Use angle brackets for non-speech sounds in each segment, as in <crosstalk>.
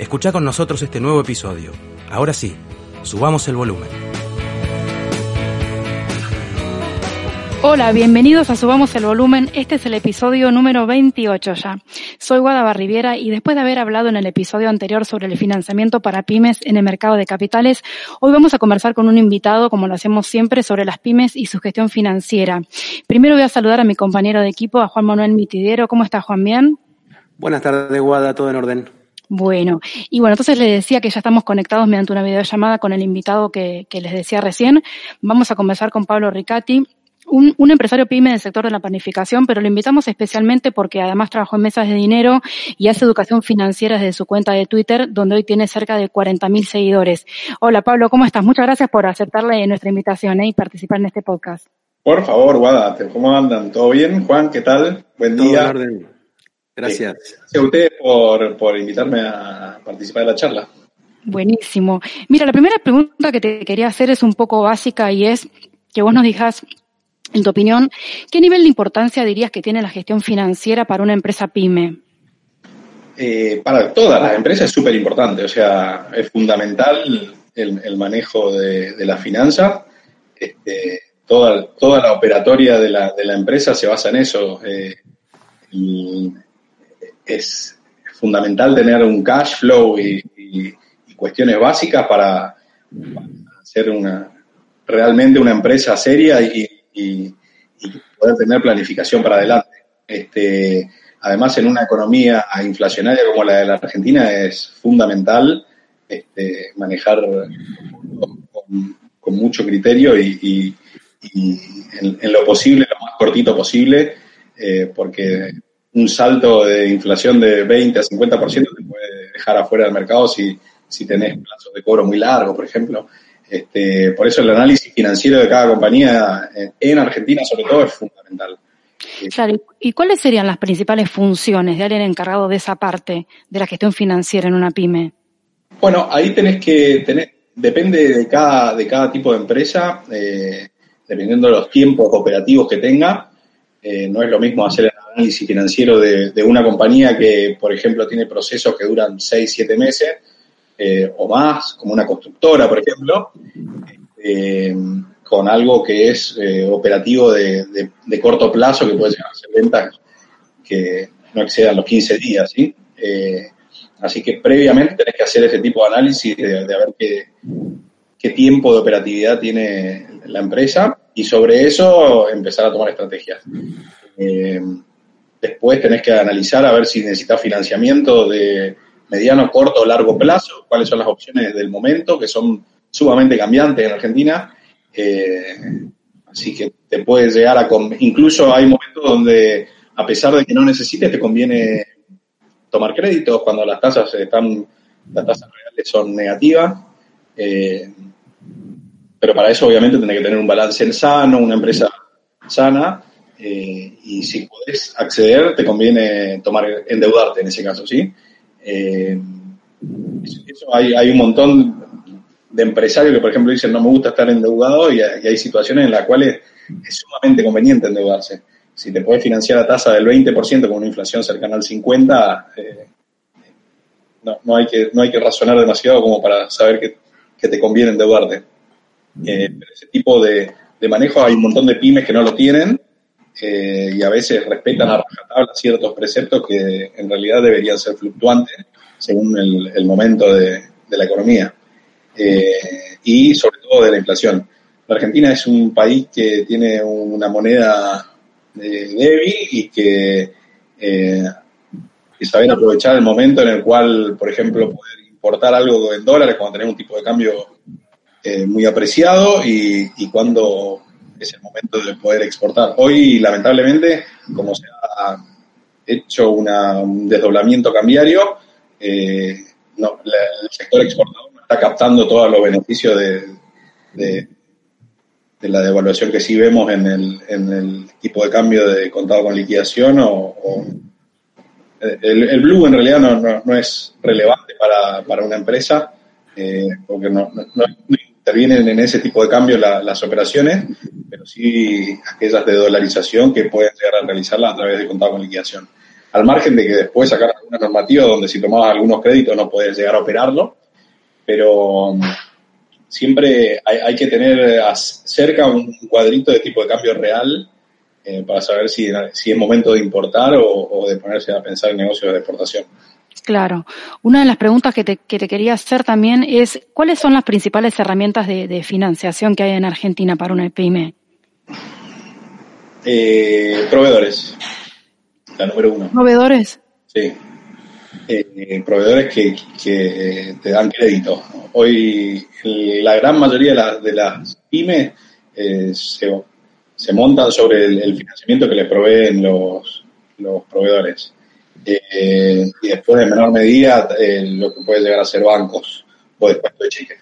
Escucha con nosotros este nuevo episodio. Ahora sí, subamos el volumen. Hola, bienvenidos a Subamos el Volumen. Este es el episodio número 28 ya. Soy Guada Barriviera y después de haber hablado en el episodio anterior sobre el financiamiento para pymes en el mercado de capitales, hoy vamos a conversar con un invitado, como lo hacemos siempre, sobre las pymes y su gestión financiera. Primero voy a saludar a mi compañero de equipo, a Juan Manuel Mitidero. ¿Cómo está Juan? ¿Bien? Buenas tardes, Guada, todo en orden. Bueno, y bueno, entonces les decía que ya estamos conectados mediante una videollamada con el invitado que, que les decía recién. Vamos a conversar con Pablo Ricati, un, empresario pyme del sector de la planificación, pero lo invitamos especialmente porque además trabajó en mesas de dinero y hace educación financiera desde su cuenta de Twitter, donde hoy tiene cerca de 40.000 seguidores. Hola Pablo, ¿cómo estás? Muchas gracias por aceptarle nuestra invitación ¿eh? y participar en este podcast. Por favor, Guada, ¿cómo andan? ¿Todo bien? Juan, ¿qué tal? Buen día. Gracias. gracias a ustedes por, por invitarme a participar de la charla. Buenísimo. Mira, la primera pregunta que te quería hacer es un poco básica y es que vos nos digas en tu opinión, ¿qué nivel de importancia dirías que tiene la gestión financiera para una empresa pyme? Eh, para todas las empresas es súper importante, o sea, es fundamental el, manejo de, la finanza. Este, toda, toda la operatoria de la, empresa se basa en eso. Eh, es fundamental tener un cash flow y, cuestiones básicas para, ser una realmente una empresa seria y, y, poder tener planificación para adelante. Este, además, en una economía inflacionaria como la de la Argentina es fundamental este, manejar con, mucho criterio y, en, lo posible, lo más cortito posible, eh, porque un salto de inflación de 20 a 50% te puede dejar afuera del mercado si, si tenés plazos de cobro muy largos, por ejemplo. Este, por eso el análisis financiero de cada compañía en Argentina sobre todo es fundamental. ¿y cuáles serían las principales funciones de alguien encargado de esa parte de la gestión financiera en una pyme? Bueno, ahí tenés que tener, depende de cada, de cada tipo de empresa, eh, dependiendo de los tiempos operativos que tenga, eh, no es lo mismo hacer el análisis financiero de, de, una compañía que, por ejemplo, tiene procesos que duran 6, 7 meses, eh, o más, como una constructora, por ejemplo, eh, con algo que es eh, operativo de, corto plazo, que puede ser ventas que no excedan los 15 días, ¿sí? así que previamente tenés que hacer ese tipo de análisis de, de ver qué, qué tiempo de operatividad tiene la empresa y sobre eso empezar a tomar estrategias. Después tenés que analizar a ver si necesitas financiamiento de mediano, corto o largo plazo, cuáles son las opciones del momento, que son sumamente cambiantes en Argentina. Eh, así que te puedes llegar a... Incluso hay momentos donde, a pesar de que no necesites, te conviene tomar créditos cuando las tasas están, las tasas reales son negativas. Eh, pero para eso obviamente tienes que tener un balance sano, una empresa sana, eh, y si puedes acceder, te conviene tomar, endeudarte en ese caso, ¿sí? Eh, hay, hay, un montón de empresarios que, por ejemplo, dicen no me gusta estar endeudado y, hay situaciones en las cuales es sumamente conveniente endeudarse. Si te puedes financiar a tasa del 20% con una inflación cercana al 50%, eh, no, no, hay que, no hay que razonar demasiado como para saber que, que te conviene endeudarte. Eh, pero ese tipo de, de manejo hay un montón de pymes que no lo tienen eh, y a veces respetan a rajatabla ciertos preceptos que en realidad deberían ser fluctuantes según el, momento de, la economía eh, y sobre todo de la inflación. La Argentina es un país que tiene una moneda eh, débil y que eh, saber aprovechar el momento en el cual, por ejemplo, poder importar algo en dólares cuando tenemos un tipo de cambio muy apreciado y, cuando es el momento de poder exportar. Hoy, lamentablemente, como se ha hecho una, un desdoblamiento cambiario, eh, no, el sector exportador no está captando todos los beneficios de, de, la devaluación que sí vemos en el, en el tipo de cambio de contado con liquidación o, el, blue en realidad no, no, no es relevante para, para una empresa eh, porque no, no, intervienen en ese tipo de cambio la, las operaciones, pero sí aquellas de dolarización que pueden llegar a realizarlas a través de contado con liquidación. Al margen de que después sacar alguna normativa donde si tomabas algunos créditos no puedes llegar a operarlo, pero um, siempre hay, que tener cerca un cuadrito de tipo de cambio real eh, para saber si, si, es momento de importar o, o, de ponerse a pensar en negocios de exportación. Claro. Una de las preguntas que te, que te quería hacer también es, ¿cuáles son las principales herramientas de, de financiación que hay en Argentina para una pyme? Eh, proveedores. La número uno. ¿Proveedores? Sí. Eh, proveedores que, que, te dan crédito. Hoy la gran mayoría de, la, de las pymes eh, se, se, montan sobre el, el, financiamiento que les proveen los, los proveedores. Eh, y después, en menor medida, eh, lo que puede llegar a ser bancos o despuesto de cheques.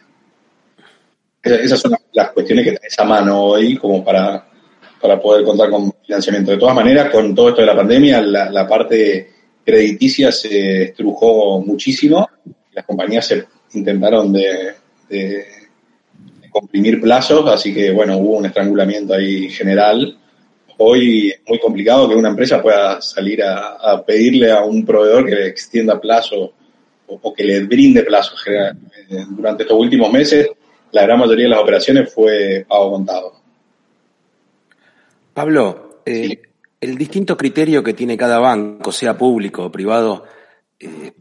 Esas son las cuestiones que tenés a mano hoy como para, para poder contar con financiamiento. De todas maneras, con todo esto de la pandemia, la, la parte crediticia se estrujó muchísimo. Las compañías se intentaron de, de comprimir plazos, así que, bueno, hubo un estrangulamiento ahí general hoy es muy complicado que una empresa pueda salir a, a pedirle a un proveedor que le extienda plazo o, o, que le brinde plazo. Durante estos últimos meses, la gran mayoría de las operaciones fue pago contado. Pablo, eh, sí. el distinto criterio que tiene cada banco, sea público o privado, eh,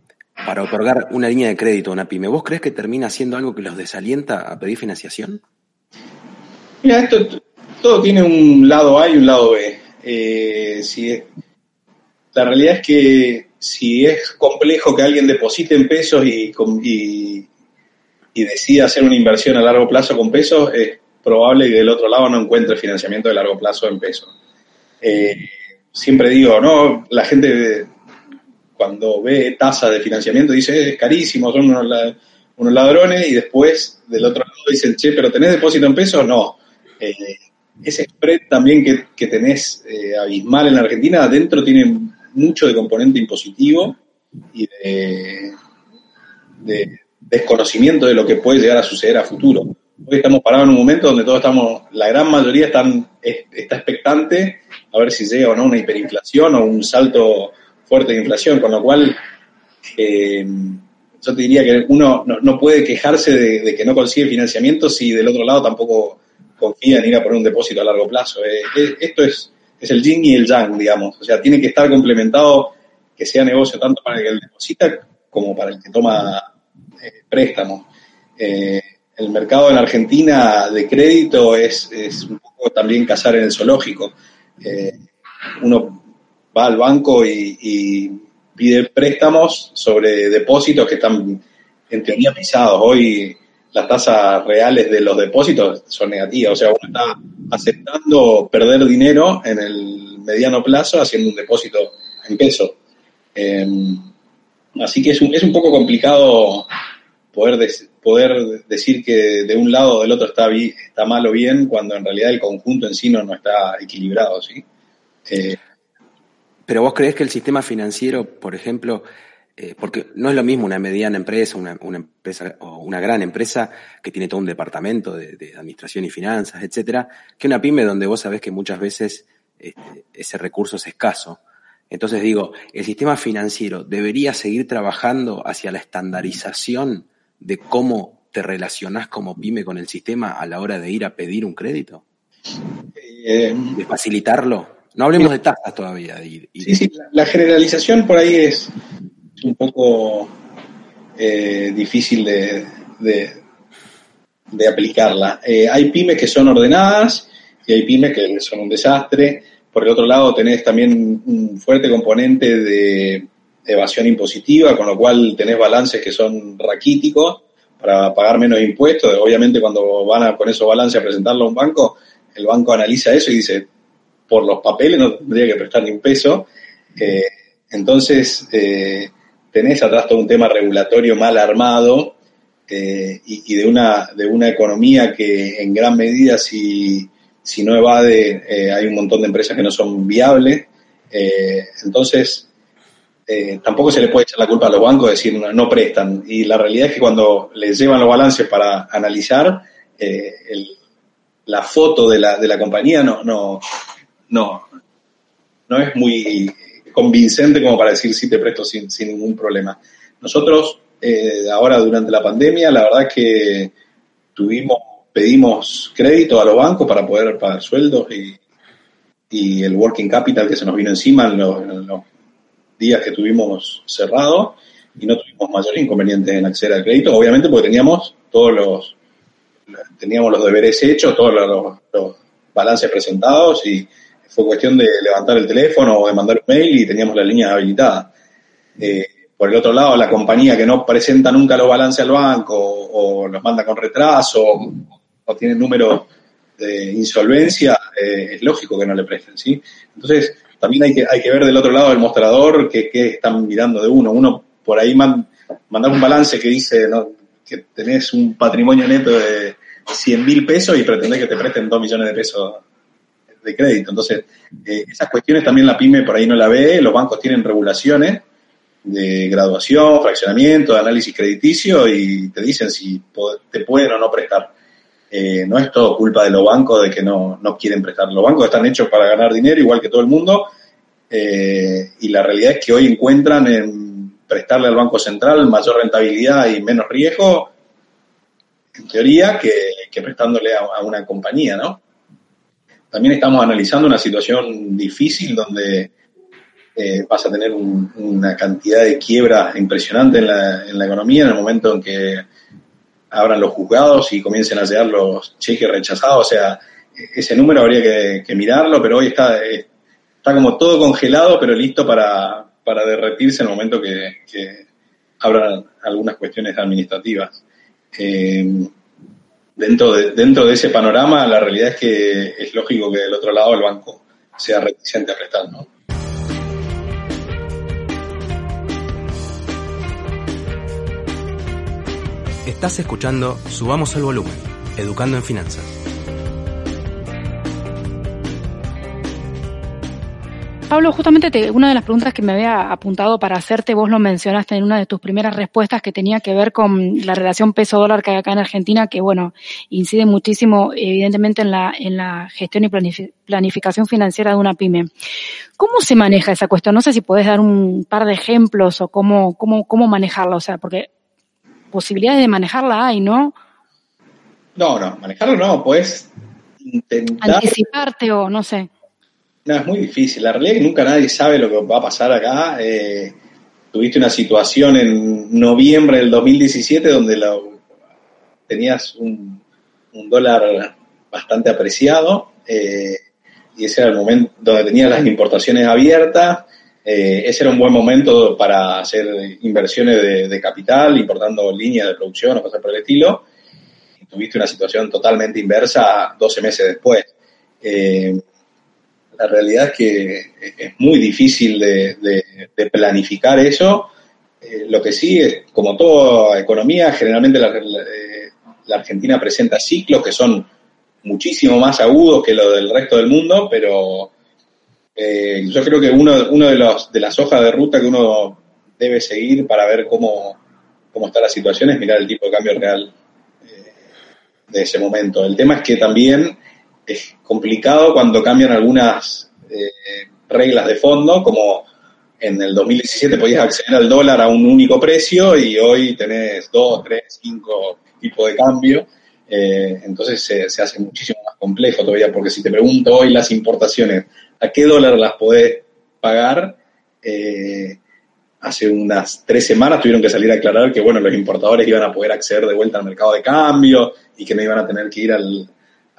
para otorgar una línea de crédito a una pyme, ¿vos crees que termina siendo algo que los desalienta a pedir financiación? Mira, esto todo tiene un lado A y un lado B. Eh, si es, la realidad es que si es complejo que alguien deposite en pesos y, decida hacer una inversión a largo plazo con pesos, es probable que del otro lado no encuentre financiamiento de largo plazo en pesos. Eh, siempre digo, no, la gente cuando ve tasas de financiamiento dice, es carísimo, son unos, unos, ladrones, y después del otro lado dicen, che, pero ¿tenés depósito en pesos? No. Eh, ese spread también que, que tenés eh, abismal en la Argentina, adentro tiene mucho de componente impositivo y de, de, desconocimiento de lo que puede llegar a suceder a futuro. Hoy estamos parados en un momento donde todos estamos, la gran mayoría están, está expectante a ver si llega o no una hiperinflación o un salto fuerte de inflación, con lo cual eh, yo te diría que uno no, no puede quejarse de, de, que no consigue financiamiento si del otro lado tampoco confía en ir a poner un depósito a largo plazo. Eh, eh, esto es, es el yin y el yang, digamos. O sea, tiene que estar complementado que sea negocio tanto para el que deposita como para el que toma eh, préstamos. Eh, el mercado en Argentina de crédito es, es un poco también cazar en el zoológico. Uno va al banco y, y, pide préstamos sobre depósitos que están en teoría pisados. Hoy las tasas reales de los depósitos son negativas. O sea, uno está aceptando perder dinero en el mediano plazo haciendo un depósito en peso. Eh, así que es un, es un poco complicado poder, de, poder decir que de un lado o del otro está, está mal o bien cuando en realidad el conjunto en sí no, no está equilibrado. ¿sí? Eh, Pero vos crees que el sistema financiero, por ejemplo, eh, porque no es lo mismo una mediana empresa, una, una, empresa o una gran empresa que tiene todo un departamento de, de administración y finanzas, etcétera, que una pyme donde vos sabés que muchas veces este, ese recurso es escaso. Entonces digo, el sistema financiero debería seguir trabajando hacia la estandarización de cómo te relacionás como pyme con el sistema a la hora de ir a pedir un crédito. Eh, de facilitarlo. No hablemos de tasas todavía. Y, y sí, sí, la generalización por ahí es un poco eh, difícil de, de, aplicarla. Eh, hay pymes que son ordenadas y hay pymes que son un desastre. Por el otro lado, tenés también un fuerte componente de evasión impositiva, con lo cual tenés balances que son raquíticos para pagar menos impuestos. Obviamente, cuando van a, con esos balances a presentarlo a un banco, el banco analiza eso y dice, por los papeles no tendría que prestar ni un peso. Eh, entonces, tenés atrás todo un tema regulatorio mal armado eh, y, de, una, de una economía que en gran medida, si, si no evade, eh, hay un montón de empresas que no son viables. entonces, tampoco se le puede echar la culpa a los bancos de decir no, prestan. Y la realidad es que cuando les llevan los balances para analizar, la foto de la, de la compañía no, no, no, no es muy convincente como para decir sí te presto sin, sin ningún problema. Nosotros, eh, ahora durante la pandemia, la verdad que tuvimos, pedimos crédito a los bancos para poder pagar sueldos y, y el working capital que se nos vino encima en los, días que tuvimos cerrado y no tuvimos mayores inconvenientes en acceder al crédito, obviamente porque teníamos todos los teníamos los deberes hechos, todos los, los balances presentados y fue cuestión de levantar el teléfono o de mandar un mail y teníamos la línea habilitada. Eh, por el otro lado, la compañía que no presenta nunca los balances al banco o, los manda con retraso o, tiene número de insolvencia, eh, es lógico que no le presten, ¿sí? Entonces, también hay que, hay que ver del otro lado del mostrador qué, están mirando de uno. Uno por ahí man, mandar un balance que dice que tenés un patrimonio neto de 100 mil pesos y pretendés que te presten 2 millones de pesos de crédito. Entonces, eh, esas cuestiones también la pyme por ahí no la ve, los bancos tienen regulaciones de graduación, fraccionamiento, de análisis crediticio y te dicen si te pueden o no prestar. Eh, no es todo culpa de los bancos de que no, quieren prestar. Los bancos están hechos para ganar dinero igual que todo el mundo eh, y la realidad es que hoy encuentran en prestarle al Banco Central mayor rentabilidad y menos riesgo, en teoría, que, prestándole a, a, una compañía, ¿no? También estamos analizando una situación difícil donde eh, vas a tener una cantidad de quiebra impresionante en la, economía en el momento en que abran los juzgados y comiencen a llegar los cheques rechazados. O sea, ese número habría que, mirarlo, pero hoy está, está como todo congelado, pero listo para, derretirse en el momento que, que abran algunas cuestiones administrativas. Eh, dentro de, dentro de ese panorama, la realidad es que es lógico que del otro lado el banco sea reticente a prestar, ¿no? Estás escuchando Subamos el Volumen, Educando en Finanzas. Pablo, justamente una de las preguntas que me había apuntado para hacerte, vos lo mencionaste en una de tus primeras respuestas que tenía que ver con la relación peso-dólar que hay acá en Argentina, que bueno, incide muchísimo evidentemente en la, en la gestión y planificación financiera de una pyme. ¿Cómo se maneja esa cuestión? No sé si podés dar un par de ejemplos o cómo, cómo, cómo manejarla, o sea, porque posibilidades de manejarla hay, ¿no? No, no, manejarlo no, pues intentar... Anticiparte o no sé. No, es muy difícil. La realidad es que nunca nadie sabe lo que va a pasar acá. Eh, tuviste una situación en noviembre del 2017 donde tenías un, dólar bastante apreciado eh, y ese era el momento donde tenías las importaciones abiertas. Eh, ese era un buen momento para hacer inversiones de, capital, importando líneas de producción o cosas por el estilo. Tuviste una situación totalmente inversa 12 meses después la realidad es que es muy difícil de, planificar eso. Eh, lo que sí es, como toda economía, generalmente eh, la, Argentina presenta ciclos que son muchísimo más agudos que lo del resto del mundo, pero eh, yo creo que uno, uno de, los, de las hojas de ruta que uno debe seguir para ver cómo, cómo está la situación es mirar el tipo de cambio real de ese momento. El tema es que también es complicado cuando cambian algunas eh, reglas de fondo, como en el 2017 podías acceder al dólar a un único precio y hoy tenés dos, tres, cinco tipos de cambio. Eh, entonces se, hace muchísimo más complejo todavía, porque si te pregunto hoy las importaciones, ¿a qué dólar las podés pagar? Eh, hace unas tres semanas tuvieron que salir a aclarar que, bueno, los importadores iban a poder acceder de vuelta al mercado de cambio y que no iban a tener que ir al,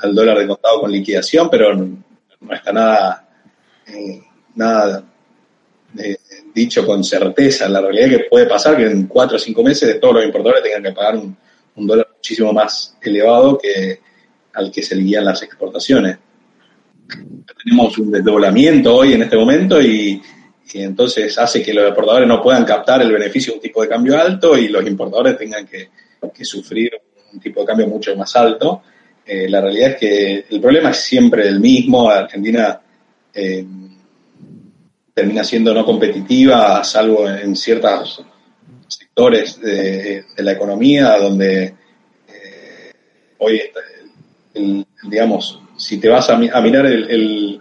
dólar de contado con liquidación, pero no, está nada, eh, nada eh, dicho con certeza. La realidad es que puede pasar que en cuatro o cinco meses todos los importadores tengan que pagar un, dólar muchísimo más elevado que al que se guían las exportaciones. Tenemos un desdoblamiento hoy en este momento y, y entonces hace que los exportadores no puedan captar el beneficio de un tipo de cambio alto y los importadores tengan que, sufrir un tipo de cambio mucho más alto. Eh, la realidad es que el problema es siempre el mismo. Argentina eh, termina siendo no competitiva, salvo en ciertos sectores de, la economía donde eh, hoy, digamos, si te vas a, mirar el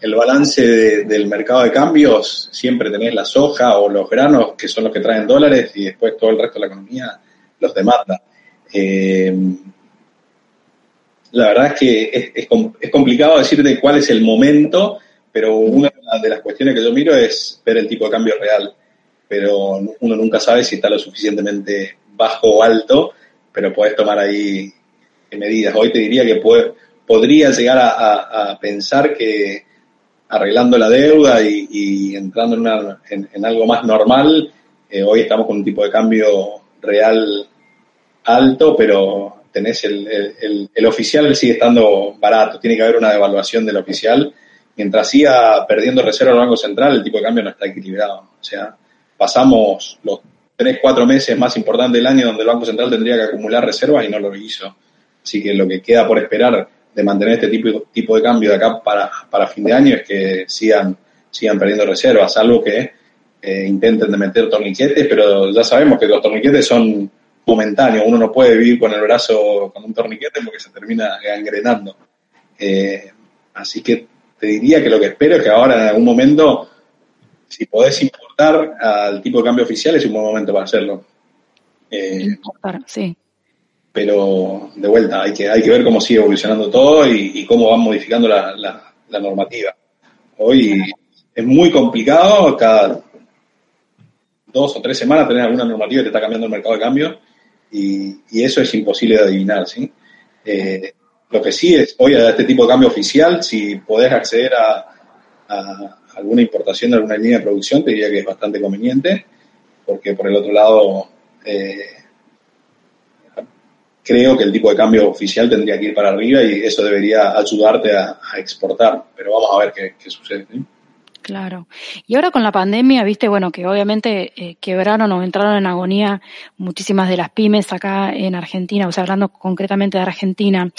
el balance del mercado de cambios, siempre tenés la soja o los granos, que son los que traen dólares, y después todo el resto de la economía los demanda. La verdad es que es, complicado decirte cuál es el momento, pero una de las cuestiones que yo miro es ver el tipo de cambio real. Pero uno nunca sabe si está lo suficientemente bajo o alto, pero puedes tomar ahí medidas. Hoy te diría que puede, podría llegar a pensar que arreglando la deuda y, entrando en, algo más normal, eh, hoy estamos con un tipo de cambio real alto, pero tenés el, el, oficial sigue estando barato, tiene que haber una devaluación del oficial. Mientras siga perdiendo reserva el Banco Central, el tipo de cambio no está equilibrado. O sea, pasamos los tres, cuatro meses más importantes del año donde el Banco Central tendría que acumular reservas y no lo hizo. Así que lo que queda por esperar de mantener este tipo, tipo de cambio de acá para, para fin de año es que sigan, sigan perdiendo reservas, algo que eh, intenten de meter torniquetes, pero ya sabemos que los torniquetes son momentáneos, uno no puede vivir con el brazo con un torniquete porque se termina gangrenando. Eh, así que te diría que lo que espero es que ahora en algún momento, si podés importar al tipo de cambio oficial, es un buen momento para hacerlo. Eh, importar, sí pero de vuelta, hay que, hay que ver cómo sigue evolucionando todo y, cómo van modificando la, la, normativa. Hoy es muy complicado, cada dos o tres semanas tener alguna normativa que te está cambiando el mercado de cambio y, eso es imposible de adivinar, ¿sí? Eh, lo que sí es, hoy a este tipo de cambio oficial, si podés acceder a, alguna importación de alguna línea de producción, te diría que es bastante conveniente, porque por el otro lado, eh, creo que el tipo de cambio oficial tendría que ir para arriba y eso debería ayudarte a, exportar. Pero vamos a ver qué, sucede. Claro. Y ahora con la pandemia, viste, bueno, que obviamente eh, quebraron o entraron en agonía muchísimas de las pymes acá en Argentina, o sea, hablando concretamente de Argentina.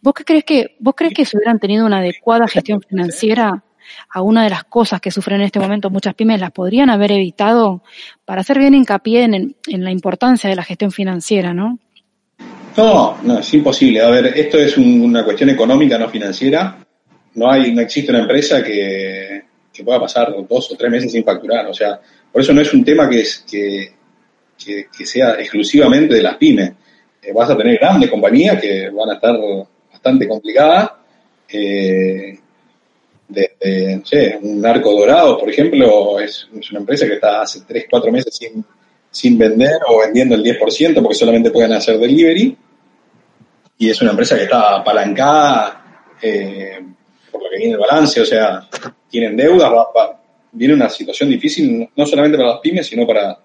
¿Vos qué crees que, vos crees que si hubieran tenido una adecuada gestión financiera, a una de las cosas que sufren en este momento muchas pymes las podrían haber evitado para hacer bien hincapié en, en la importancia de la gestión financiera, ¿no? No, no, es imposible. A ver, esto es una cuestión económica, no financiera. No hay, no existe una empresa que, pueda pasar dos o tres meses sin facturar. O sea, por eso no es un tema que, es, que, que, sea exclusivamente de las pymes. Eh, vas a tener grandes compañías que van a estar bastante complicadas. Eh, no sé, un arco dorado, por ejemplo, es, una empresa que está hace tres, cuatro meses sin, sin vender o vendiendo el 10% porque solamente pueden hacer delivery y es una empresa que está apalancada eh, por lo que viene el balance, o sea, tienen deudas, viene una situación difícil no solamente para las pymes, sino para,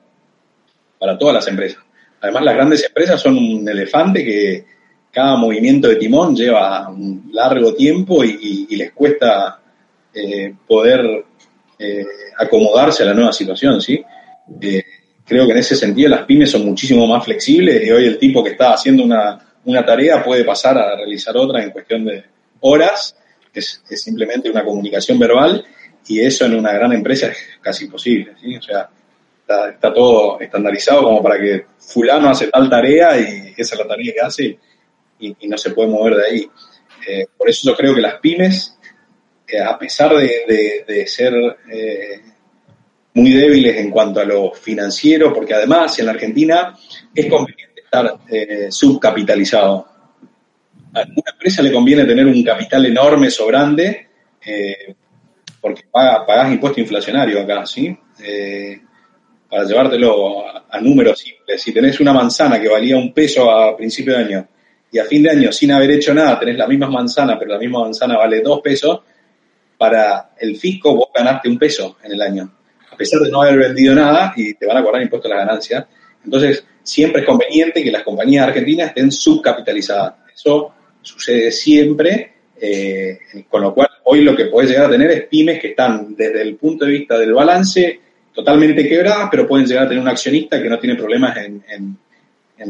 para todas las empresas. Además, las grandes empresas son un elefante que cada movimiento de timón lleva un largo tiempo y, les cuesta eh, poder eh, acomodarse a la nueva situación, ¿sí? creo que en ese sentido las pymes son muchísimo más flexibles y hoy el tipo que está haciendo una una tarea puede pasar a realizar otra en cuestión de horas, es, es simplemente una comunicación verbal y eso en una gran empresa es casi imposible, ¿sí? O sea, está, todo estandarizado como para que fulano hace tal tarea y esa es la tarea que hace y, no se puede mover de ahí. Eh, por eso yo creo que las pymes, eh, a pesar de, ser eh, muy débiles en cuanto a lo financiero, porque además en la Argentina es conveniente estar eh, subcapitalizado. A una empresa le conviene tener un capital enorme, sobrante, eh, porque paga, pagás impuesto inflacionario acá, ¿sí? Eh, para llevártelo a, números simples, si tenés una manzana que valía un peso a principio de año y a fin de año sin haber hecho nada tenés la misma manzana, pero la misma manzana vale dos pesos, para el fisco vos ganaste un peso en el año, a pesar de no haber vendido nada y te van a cobrar impuestos a la ganancia. Entonces, siempre es conveniente que las compañías argentinas estén subcapitalizadas. Eso sucede siempre, eh, con lo cual hoy lo que puedes llegar a tener es pymes que están desde el punto de vista del balance totalmente quebradas, pero pueden llegar a tener un accionista que no tiene problemas en,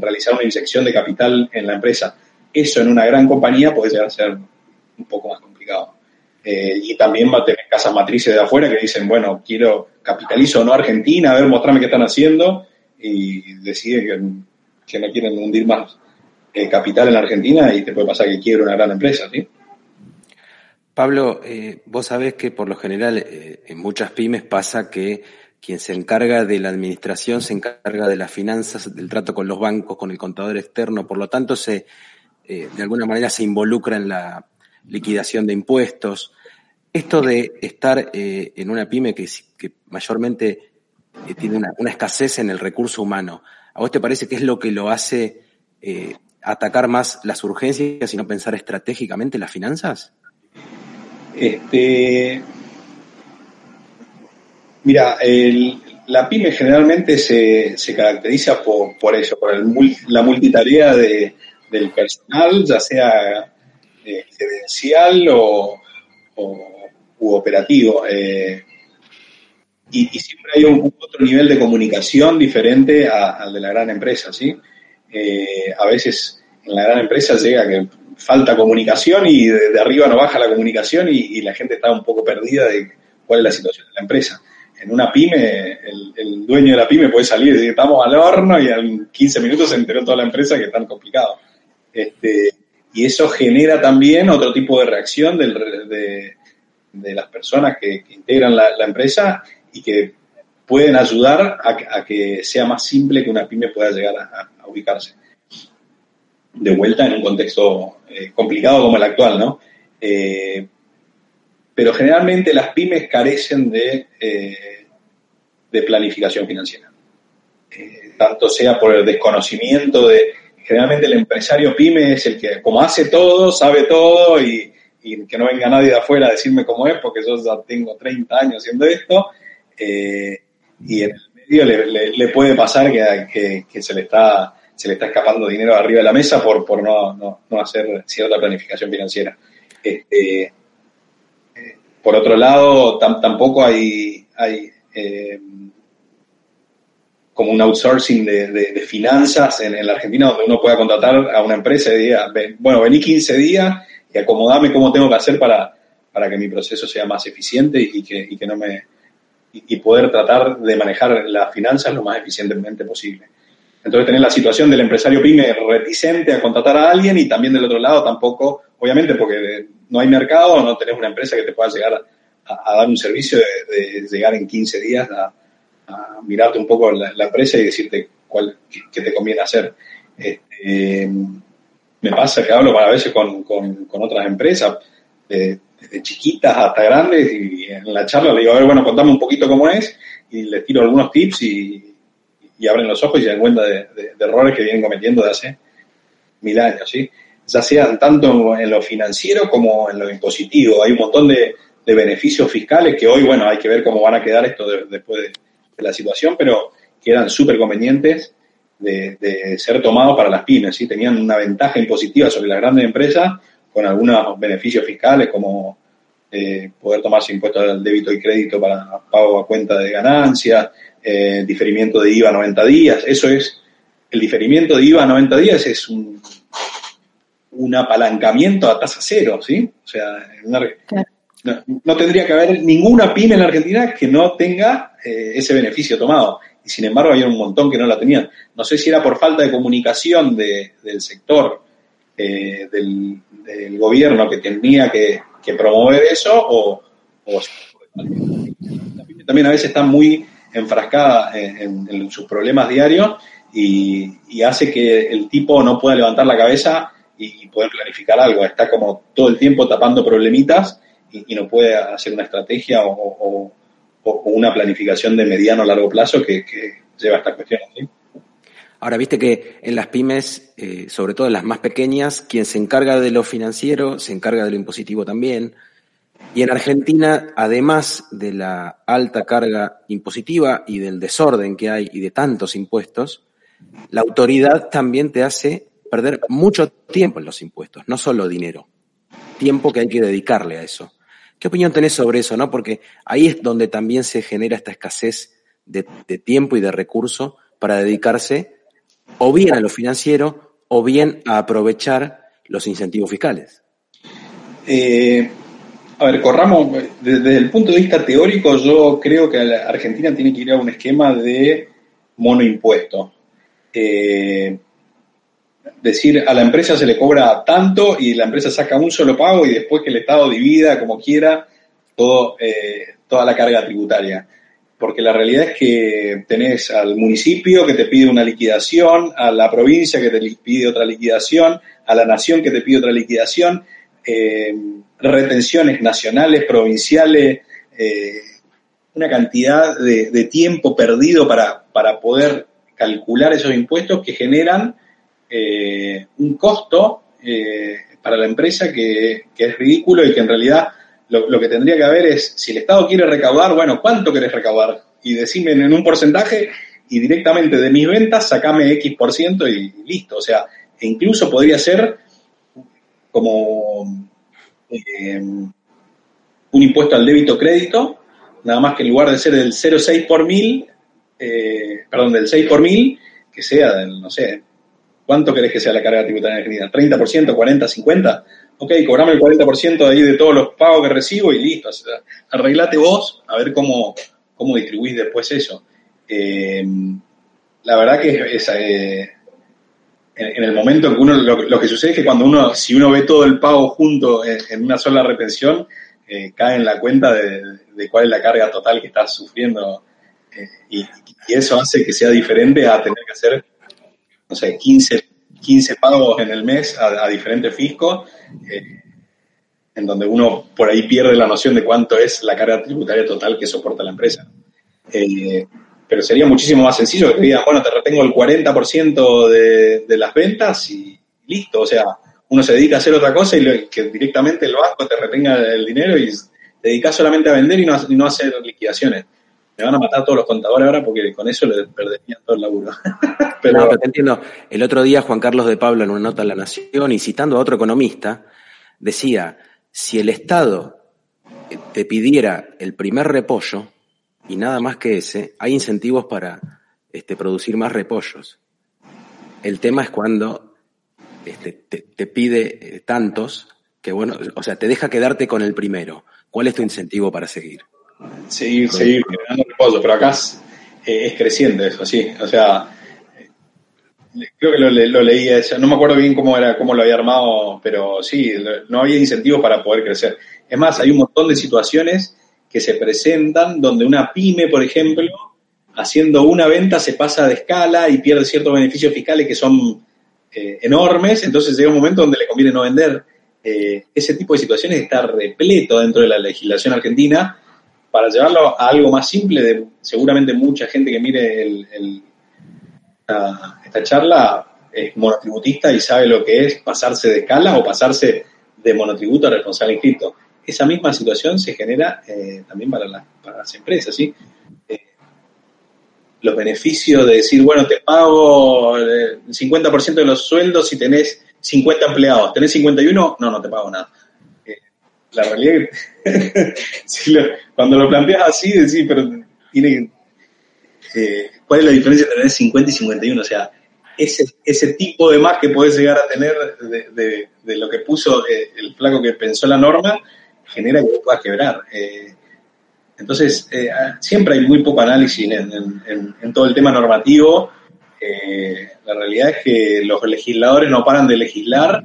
realizar una inyección de capital en la empresa. Eso en una gran compañía puede llegar a ser un poco más complicado. Eh, y también va a tener casas matrices de afuera que dicen, bueno, quiero capitalizo o no Argentina, a ver, mostrame qué están haciendo, y deciden que, no quieren hundir más eh, capital en la Argentina y te puede pasar que quiera una gran empresa, ¿sí? Pablo, eh, vos sabés que por lo general en muchas pymes pasa que quien se encarga de la administración se encarga de las finanzas, del trato con los bancos, con el contador externo, por lo tanto se, eh, de alguna manera se involucra en la liquidación de impuestos. Esto de estar eh, en una pyme que, mayormente eh, tiene una, escasez en el recurso humano, ¿a vos te parece que es lo que lo hace atacar más las urgencias y no pensar estratégicamente las finanzas? Este, Mira, la pyme generalmente se, caracteriza por, eso, por la multitarea de, del personal, ya sea eh, gerencial o, u operativo. Eh, y, siempre hay un, otro nivel de comunicación diferente al de la gran empresa, ¿sí? Eh, a veces en la gran empresa llega que falta comunicación y de, arriba no baja la comunicación y, la gente está un poco perdida de cuál es la situación de la empresa en una pyme, el, dueño de la pyme puede salir y decir, estamos al horno y en 15 minutos se enteró toda la empresa que es tan complicado. Este, y eso genera también otro tipo de reacción de, las personas que, integran la, empresa y que pueden ayudar a, que sea más simple que una pyme pueda llegar a, ubicarse. De vuelta en un contexto eh, complicado como el actual, ¿no? Eh, pero generalmente las pymes carecen de, eh, de planificación financiera. Tanto sea por el desconocimiento de, generalmente el empresario pyme es el que como hace todo, sabe todo y, que no venga nadie de afuera a decirme cómo es, porque yo ya tengo 30 años haciendo esto, y en el medio le, puede pasar que, que, se le está se le está escapando dinero arriba de la mesa por, por no, no, no hacer cierta planificación financiera. Este, por otro lado, tampoco hay, hay eh, como un outsourcing de, finanzas en, la Argentina donde uno pueda contratar a una empresa y diga, bueno, vení 15 días y acomodame cómo tengo que hacer para, para que mi proceso sea más eficiente y que, y que no me y, poder tratar de manejar las finanzas lo más eficientemente posible. Entonces tener la situación del empresario pyme reticente a contratar a alguien y también del otro lado tampoco, obviamente porque no hay mercado, no tenés una empresa que te pueda llegar a, dar un servicio de, llegar en 15 días a, mirarte un poco la, empresa y decirte cuál qué, te conviene hacer. Este, me pasa que hablo a veces con, otras empresas, desde chiquitas hasta grandes, y en la charla le digo, a ver, bueno, contame un poquito cómo es, y les tiro algunos tips y, abren los ojos y se dan cuenta de, de, errores que vienen cometiendo de hace mil años, ¿sí? ya sean tanto en lo financiero como en lo impositivo. Hay un montón de, beneficios fiscales que hoy, bueno, hay que ver cómo van a quedar esto después de, la situación, pero que eran súper convenientes de, ser tomados para las pymes. ¿sí? Tenían una ventaja impositiva sobre las grandes empresas con algunos beneficios fiscales como eh, poder tomarse impuestos al débito y crédito para pago a cuenta de ganancias, eh, diferimiento de IVA 90 días. Eso es, el diferimiento de IVA 90 días es un un apalancamiento a tasa cero, ¿sí? O sea, no, tendría que haber ninguna pyme en la Argentina que no tenga eh, ese beneficio tomado. Y sin embargo, había un montón que no la tenían. No sé si era por falta de comunicación del sector, eh, del, gobierno que tenía que, promover eso, o, también a veces está muy enfrascada en, sus problemas diarios y, hace que el tipo no pueda levantar la cabeza y, poder planificar algo. Está como todo el tiempo tapando problemitas y, no puede hacer una estrategia o, o una planificación de mediano a largo plazo que, lleva a esta cuestión. Ahora, viste que en las pymes, eh, sobre todo en las más pequeñas, quien se encarga de lo financiero se encarga de lo impositivo también. Y en Argentina, además de la alta carga impositiva y del desorden que hay y de tantos impuestos, la autoridad también te hace perder mucho tiempo en los impuestos, no solo dinero, tiempo que hay que dedicarle a eso. ¿Qué opinión tenés sobre eso? No? Porque ahí es donde también se genera esta escasez de, tiempo y de recursos para dedicarse o bien a lo financiero o bien a aprovechar los incentivos fiscales. Eh, a ver, corramos, desde el punto de vista teórico, yo creo que Argentina tiene que ir a un esquema de monoimpuesto. Eh, decir, a la empresa se le cobra tanto y la empresa saca un solo pago y después que el Estado divida como quiera todo, eh, toda la carga tributaria. Porque la realidad es que tenés al municipio que te pide una liquidación, a la provincia que te pide otra liquidación, a la nación que te pide otra liquidación, eh, retenciones nacionales, provinciales, eh, una cantidad de, tiempo perdido para, para poder calcular esos impuestos que generan eh, un costo eh, para la empresa que, es ridículo y que en realidad lo, que tendría que haber es, si el Estado quiere recaudar, bueno, ¿cuánto querés recaudar? Y decime en un porcentaje y directamente de mis ventas sacame X por ciento y listo. O sea, e incluso podría ser como eh, un impuesto al débito crédito, nada más que en lugar de ser del 0,6 por mil, perdón, del 6 por mil, que sea del, no sé, ¿Cuánto querés que sea la carga tributaria en Argentina? ¿30%, 40%, 50%? Ok, cobrame el 40% ahí de todos los pagos que recibo y listo. arreglate vos a ver cómo, cómo distribuís después eso. Eh, la verdad que es, eh, en, el momento en que uno, lo, que sucede es que cuando uno, si uno ve todo el pago junto en, una sola retención, eh, cae en la cuenta de, cuál es la carga total que estás sufriendo y, y, eso hace que sea diferente a tener que hacer no sé, 15, 15 pagos en el mes a, diferentes fiscos, eh, en donde uno por ahí pierde la noción de cuánto es la carga tributaria total que soporta la empresa. Eh, pero sería muchísimo más sencillo que te digan, bueno, te retengo el 40% de, de las ventas y listo. O sea, uno se dedica a hacer otra cosa y que directamente el banco te retenga el dinero y te dedicas solamente a vender y no, y no hacer liquidaciones me van a matar todos los contadores ahora porque con eso le perderían todo el laburo. <laughs> pero... No, pero te entiendo. El otro día Juan Carlos de Pablo en una nota en La Nación y citando a otro economista decía, si el Estado te pidiera el primer repollo y nada más que ese, hay incentivos para este, producir más repollos. El tema es cuando este, te, pide eh, tantos que, bueno, o sea, te deja quedarte con el primero. ¿Cuál es tu incentivo para seguir? Seguir, seguir generando pero acá es, creciente eso, sí. O sea, creo que lo, lo leí, no me acuerdo bien cómo era, cómo lo había armado, pero sí, no había incentivos para poder crecer. Es más, hay un montón de situaciones que se presentan donde una pyme, por ejemplo, haciendo una venta se pasa de escala y pierde ciertos beneficios fiscales que son eh, enormes, entonces llega un momento donde le conviene no vender. Eh, ese tipo de situaciones está repleto dentro de la legislación argentina para llevarlo a algo más simple, de seguramente mucha gente que mire esta, charla es monotributista y sabe lo que es pasarse de escala o pasarse de monotributo a responsable inscrito. Esa misma situación se genera eh, también para, las empresas, ¿sí? Eh, los beneficios de decir, bueno, te pago el 50% de los sueldos si tenés 50 empleados, tenés 51, no, no te pago nada la realidad <laughs> cuando lo planteas así, decís, pero tiene eh, ¿cuál es la diferencia entre tener 50 y 51? O sea, ese, ese tipo de más que puedes llegar a tener de, lo que puso eh, el flaco que pensó la norma, genera que puedas quebrar. Eh, entonces, siempre hay muy poco análisis en, todo el tema normativo. La realidad es que los legisladores no paran de legislar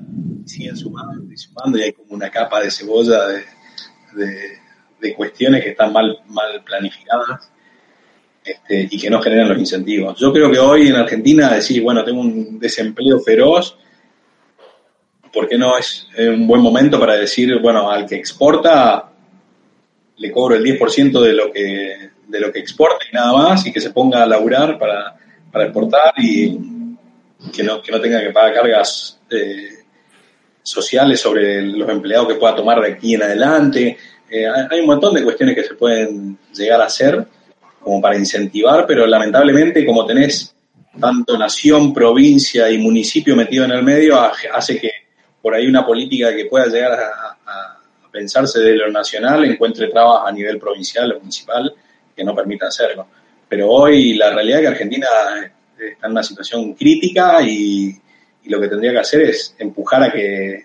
siguen sumando y sumando y hay como una capa de cebolla de, cuestiones que están mal, mal planificadas este, y que no generan los incentivos. Yo creo que hoy en Argentina decir, bueno, tengo un desempleo feroz, ¿por qué no es un buen momento para decir, bueno, al que exporta, le cobro el 10% de lo que de lo que exporta y nada más, y que se ponga a laburar para, para exportar y que no, que no tenga que pagar cargas eh, sociales sobre los empleados que pueda tomar de aquí en adelante. Eh, hay un montón de cuestiones que se pueden llegar a hacer como para incentivar, pero lamentablemente como tenés tanto nación, provincia y municipio metido en el medio, hace que por ahí una política que pueda llegar a, a pensarse de lo nacional encuentre trabas a nivel provincial o municipal que no permita hacerlo. Pero hoy la realidad es que Argentina está en una situación crítica y, lo que tendría que hacer es empujar a que,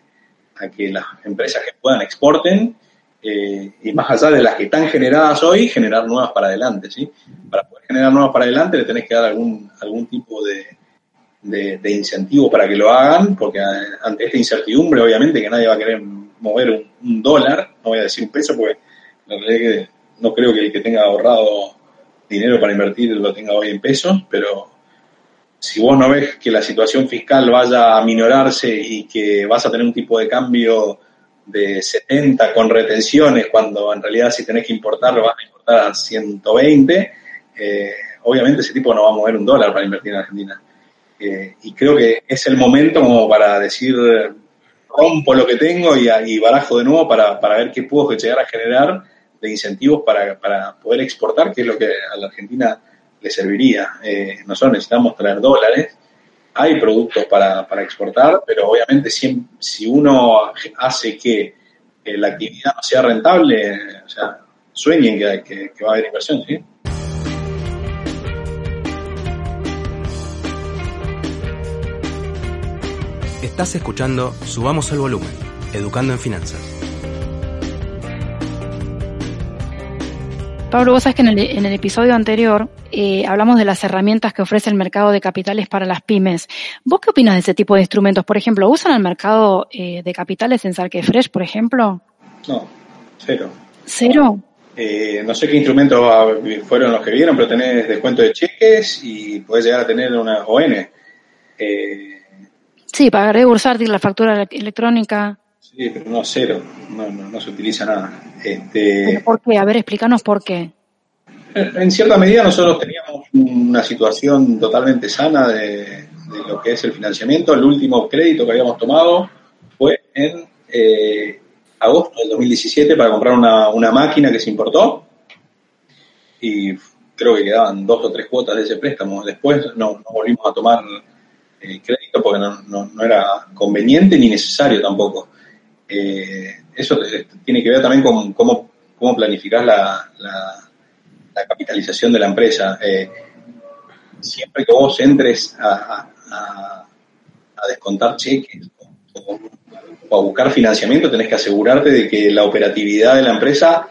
a que las empresas que puedan exporten eh, y más allá de las que están generadas hoy, generar nuevas para adelante. ¿sí? Para poder generar nuevas para adelante le tenés que dar algún, algún tipo de, de, incentivo para que lo hagan, porque ante esta incertidumbre obviamente que nadie va a querer mover un, un dólar, no voy a decir un peso, porque la realidad es que no creo que el que tenga ahorrado dinero para invertir lo tenga hoy en pesos, pero si vos no ves que la situación fiscal vaya a minorarse y que vas a tener un tipo de cambio de 70 con retenciones, cuando en realidad si tenés que importar lo vas a importar a 120, eh, obviamente ese tipo no va a mover un dólar para invertir en Argentina. Eh, y creo que es el momento como para decir, rompo lo que tengo y, y barajo de nuevo para, para ver qué puedo llegar a generar de incentivos para, para poder exportar, que es lo que a la Argentina le serviría. Eh, nosotros necesitamos traer dólares, hay productos para, para exportar, pero obviamente si, si uno hace que la actividad no sea rentable, o sea, sueñen que, va a haber inversión, ¿sí? Estás escuchando Subamos el Volumen, Educando en Finanzas. Pablo, vos sabés que en el, episodio anterior eh, hablamos de las herramientas que ofrece el mercado de capitales para las pymes. ¿Vos qué opinas de ese tipo de instrumentos? Por ejemplo, ¿usan el mercado eh, de capitales en Sarque Fresh, por ejemplo? No, cero. ¿Cero? Eh, no sé qué instrumentos fueron los que vieron, pero tenés descuento de cheques y podés llegar a tener una ON. sí, para rebursar la factura electrónica. Sí, pero no cero, no, no, se utiliza nada. Este, ¿Por qué? A ver, explícanos por qué. En cierta medida nosotros teníamos una situación totalmente sana de, lo que es el financiamiento. El último crédito que habíamos tomado fue en eh, agosto del 2017 para comprar una, una, máquina que se importó y creo que quedaban dos o tres cuotas de ese préstamo. Después no, no volvimos a tomar eh, crédito porque no, no, era conveniente ni necesario tampoco. Eh, eso tiene que ver también con cómo, cómo planificás la, la, capitalización de la empresa. Eh, siempre que vos entres a, a, descontar cheques o, a buscar financiamiento, tenés que asegurarte de que la operatividad de la empresa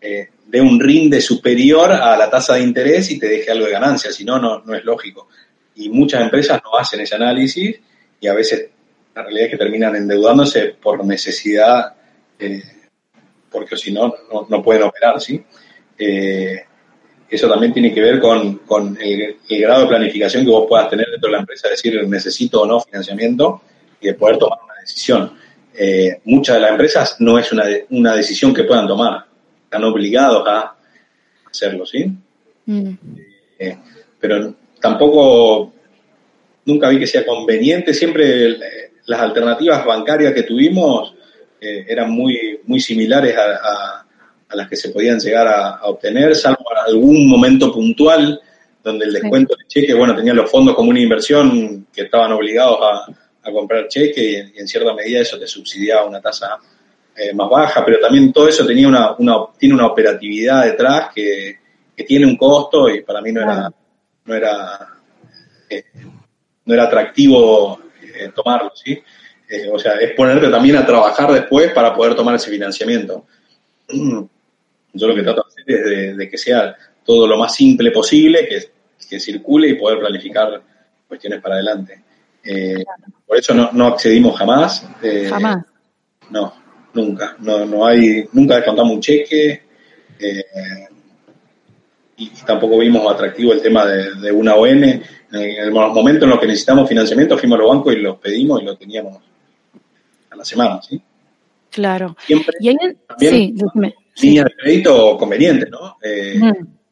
eh, dé un rinde superior a la tasa de interés y te deje algo de ganancia, si no, no es lógico. Y muchas empresas no hacen ese análisis y a veces la realidad es que terminan endeudándose por necesidad, eh, porque si no, no, pueden operar, ¿sí? Eh, eso también tiene que ver con, el, grado de planificación que vos puedas tener dentro de la empresa, decir, necesito o no financiamiento y de poder tomar una decisión. Eh, muchas de las empresas no es una, una decisión que puedan tomar, están obligados a hacerlo, ¿sí? Mm. pero tampoco, nunca vi que sea conveniente, siempre las alternativas bancarias que tuvimos eh, eran muy, muy similares a, las que se podían llegar a, obtener, salvo en algún momento puntual donde el descuento de cheque, bueno, tenían los fondos como una inversión que estaban obligados a, comprar cheque y, en cierta medida eso te subsidiaba una tasa eh, más baja, pero también todo eso tenía una, tiene una operatividad detrás que, tiene un costo y para mí no era, no era, eh, no era atractivo eh, tomarlo, ¿sí? Eh, o sea, es ponerte también a trabajar después para poder tomar ese financiamiento. <clears throat> Yo lo que trato de hacer es de, que sea todo lo más simple posible, que, que, circule y poder planificar cuestiones para adelante. Eh, por eso no, no accedimos jamás. jamás. No, nunca. No, no hay, nunca descontamos un cheque. y, tampoco vimos atractivo el tema de, de una ON en los momentos en los que necesitamos financiamiento, fuimos a los bancos y los pedimos y lo teníamos a la semana, ¿sí? Claro. Siempre, ¿Y sí, línea de crédito conveniente, ¿no? Eh,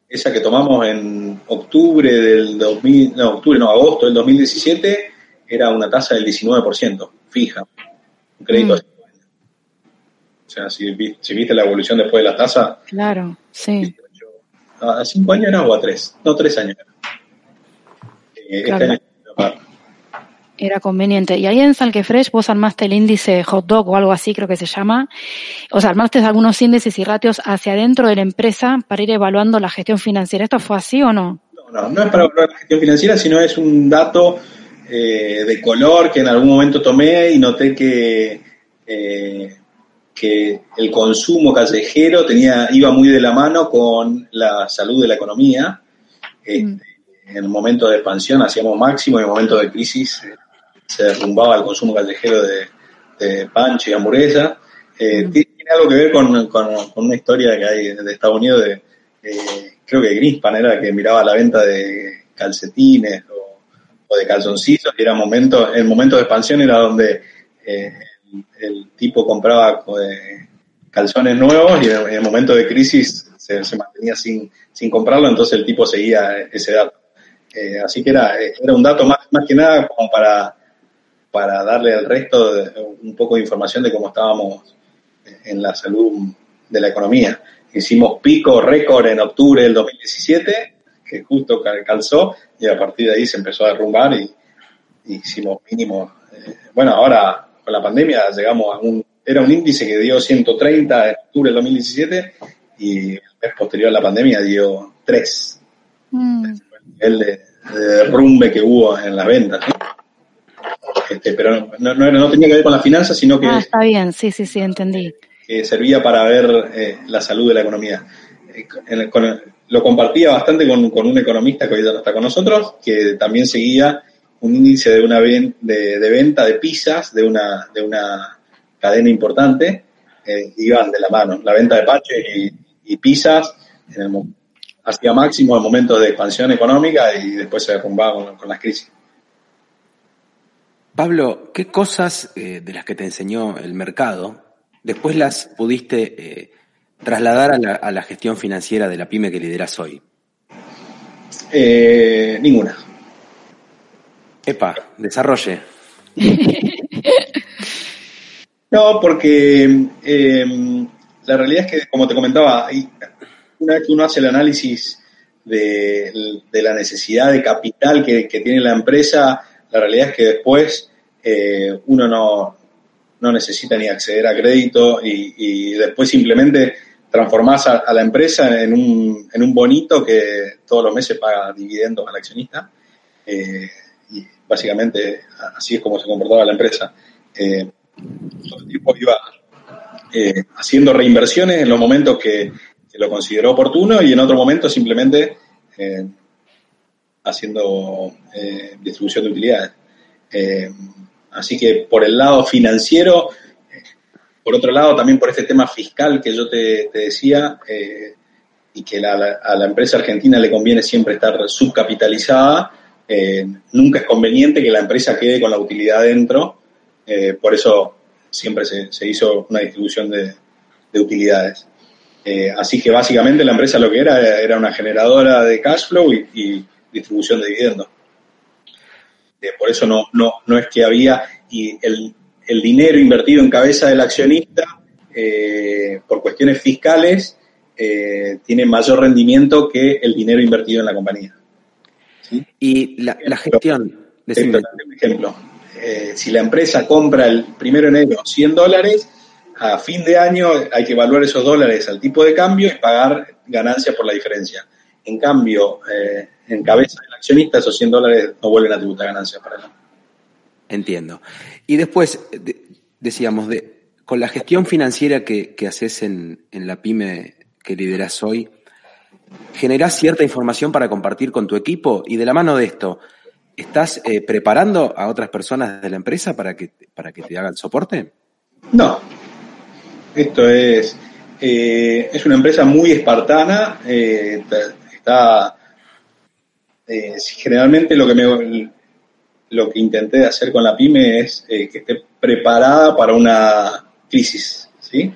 esa que tomamos en octubre del 2000, no, octubre, no, agosto del 2017, era una tasa del 19%, fija. Un crédito O sea, si, viste la evolución después de la tasa. Claro, sí. ¿A cinco años era o a tres? No, tres años. Eh, este era conveniente. Y ahí en Salquefresh vos armaste el índice hot dog o algo así, creo que se llama. O sea, armaste algunos índices y ratios hacia adentro de la empresa para ir evaluando la gestión financiera. ¿Esto fue así o no? No, no, no es para evaluar la gestión financiera, sino es un dato eh, de color que en algún momento tomé y noté que, eh, que el consumo callejero tenía, iba muy de la mano con la salud de la economía. Mm. En momentos de expansión hacíamos máximo y en momentos de crisis eh, se derrumbaba el consumo callejero de, de pancho y hamburguesa. Eh, tiene algo que ver con, con, una historia que hay de Estados Unidos, de, eh, creo que Greenspan era que miraba la venta de calcetines o, de calzoncillos y era momento, el momento de expansión era donde eh, el, tipo compraba calzones nuevos y en, el momento de crisis se, se, mantenía sin, sin comprarlo, entonces el tipo seguía ese dato. Así que era, era un dato más, más que nada como para para darle al resto un poco de información de cómo estábamos en la salud de la economía. Hicimos pico récord en octubre del 2017, que justo calzó, y a partir de ahí se empezó a derrumbar y, hicimos mínimo. Eh, bueno, ahora con la pandemia llegamos a un. Era un índice que dio 130 en octubre del 2017 y el mes posterior a la pandemia dio 3. Mm. El de, derrumbe que hubo en las ventas. Este, pero no, no, tenía que ver con las finanzas, sino que... Ah, está bien, sí, sí, sí, entendí. Que servía para ver eh, la salud de la economía. Eh, lo compartía bastante con, un economista que hoy ya no está con nosotros, que también seguía un índice de una de, de, venta de pizzas de una, de una cadena importante, eh, iban de la mano. La venta de paches y, pizzas hacía máximo en momentos de expansión económica y después se derrumbaba con las crisis. Pablo, ¿qué cosas eh, de las que te enseñó el mercado después las pudiste eh, trasladar a la, gestión financiera de la pyme que lideras hoy? Eh, ninguna. Epa, desarrolle. <laughs> no, porque la realidad es que, como te comentaba, una vez que uno hace el análisis de, la necesidad de capital que tiene la empresa, la realidad es que después eh, uno no, no, necesita ni acceder a crédito y, después simplemente transformás a, la empresa en un, en un, bonito que todos los meses paga dividendos al accionista. Eh, y básicamente así es como se comportaba la empresa. Eh, el iba haciendo reinversiones en los momentos que, lo consideró oportuno y en otro momento simplemente haciendo distribución de utilidades. Eh, así que por el lado financiero, por otro lado también por este tema fiscal que yo te, decía, eh, y que a la empresa argentina le conviene siempre estar subcapitalizada, eh, nunca es conveniente que la empresa quede con la utilidad dentro, por eso siempre se, hizo una distribución de, utilidades. Así que básicamente la empresa lo que era era una generadora de cash flow y distribución de dividendos. Eh, por eso no, no, no es que había y el, dinero invertido en cabeza del accionista eh, por cuestiones fiscales eh, tiene mayor rendimiento que el dinero invertido en la compañía. Y la, gestión. Por ejemplo, si la empresa compra el primero de enero 100 dólares, a fin de año hay que evaluar esos dólares al tipo de cambio y pagar ganancias por la diferencia. En cambio, en cabeza del accionista, esos 100 dólares no vuelven a tributar ganancias para él. Entiendo. Y después, decíamos, de, con la gestión financiera que, haces en, la pyme que lideras hoy, ¿generás cierta información para compartir con tu equipo? Y de la mano de esto, ¿estás eh, preparando a otras personas de la empresa para que, para que te hagan soporte? No. Esto es, eh, es una empresa muy espartana, eh, está eh, generalmente lo que me lo que intenté hacer con la pyme es que esté preparada para una crisis, ¿sí?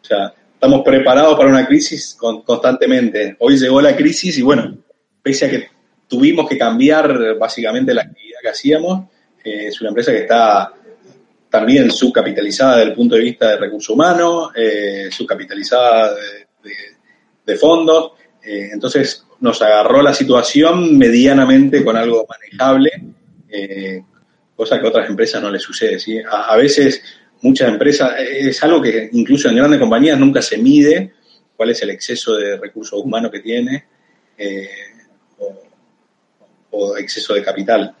O sea, estamos preparados para una crisis constantemente. Hoy llegó la crisis y bueno, pese a que tuvimos que cambiar básicamente la actividad que hacíamos, es una empresa que está también subcapitalizada desde el punto de vista de recursos humanos, eh, subcapitalizada de, fondos. Eh, entonces nos agarró la situación medianamente con algo manejable, cosa que a otras empresas no les sucede. ¿sí? A, veces muchas empresas, es algo que incluso en grandes compañías nunca se mide, cuál es el exceso de recursos humanos que tiene o, exceso de capital.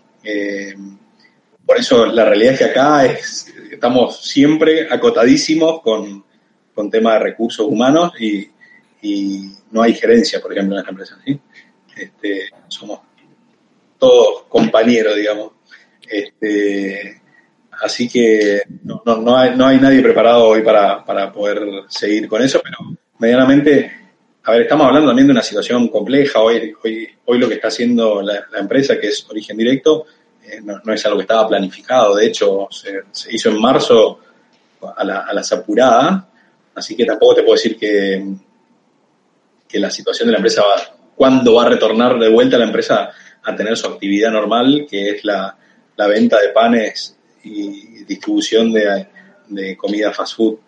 Por eso la realidad es que acá es, estamos siempre acotadísimos con, con temas de recursos humanos y, no hay gerencia, por ejemplo, en las empresas. Este, somos todos compañeros, digamos. Este, así que no, no, hay, no hay nadie preparado hoy para, poder seguir con eso, pero medianamente, a ver, estamos hablando también de una situación compleja. Hoy, hoy, hoy lo que está haciendo la empresa, que es origen directo, eh, no, es algo que estaba planificado, de hecho se, hizo en marzo a, la, a las apuradas, así que tampoco te puedo decir que, que la situación de la empresa va, cuándo va a retornar de vuelta la empresa a tener su actividad normal, que es la, venta de panes y distribución de, comida fast food.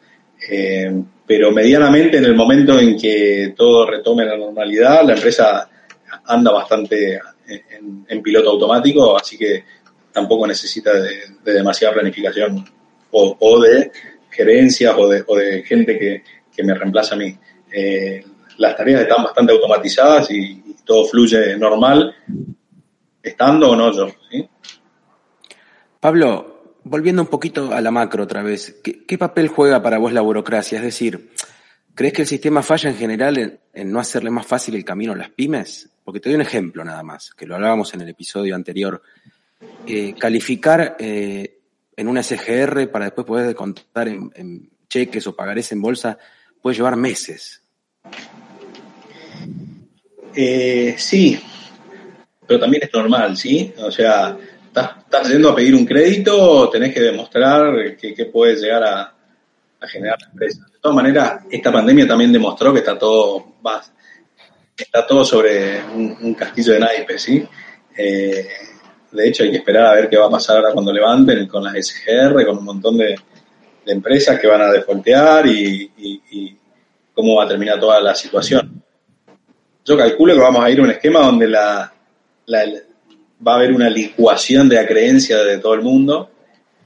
Eh, pero medianamente en el momento en que todo retome la normalidad, la empresa anda bastante en, piloto automático, así que tampoco necesita de, demasiada planificación o, de gerencias o de, gente que, me reemplaza a mí. Eh, las tareas están bastante automatizadas y, todo fluye normal, estando o no yo. Pablo, volviendo un poquito a la macro otra vez, ¿qué, papel juega para vos la burocracia? Es decir, ¿crees que el sistema falla en general en no hacerle más fácil el camino a las pymes? Porque te doy un ejemplo nada más, que lo hablábamos en el episodio anterior. Eh, calificar eh, en una SGR para después poder contar en, cheques o pagarés en bolsa puede llevar meses. Eh, sí, pero también es normal, ¿sí? O sea, estás, yendo a pedir un crédito, tenés que demostrar que, que puedes llegar a, generar la empresa. De todas maneras, esta pandemia también demostró que está todo, está todo sobre un, castillo de naipes, ¿sí? Eh, de hecho, hay que esperar a ver qué va a pasar ahora cuando levanten con las SGR, con un montón de, empresas que van a defoltear y, cómo va a terminar toda la situación. Yo calculo que vamos a ir a un esquema donde la, va a haber una licuación de la creencia de todo el mundo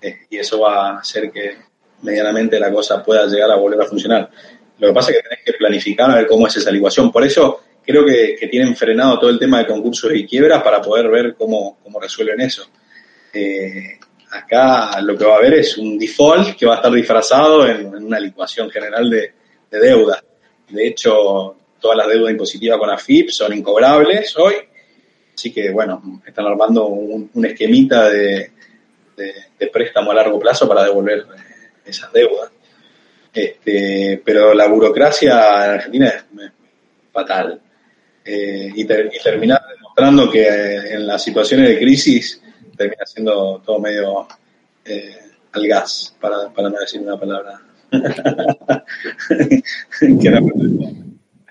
eh, y eso va a hacer que medianamente la cosa pueda llegar a volver a funcionar. Lo que pasa es que tenés que planificar a ver cómo es esa licuación. Por eso creo que, tienen frenado todo el tema de concursos y quiebras para poder ver cómo, resuelven eso. Eh, acá lo que va a haber es un default que va a estar disfrazado en, una licuación general de, deuda. De hecho, todas las deudas impositivas con AFIP son incobrables hoy, así que bueno, están armando un, esquemita de, préstamo a largo plazo para devolver eh, esas deudas. Este, pero la burocracia en Argentina es fatal. Eh, y, terminar demostrando que en las situaciones de crisis termina siendo todo medio eh, al gas, para, no decir una palabra <laughs>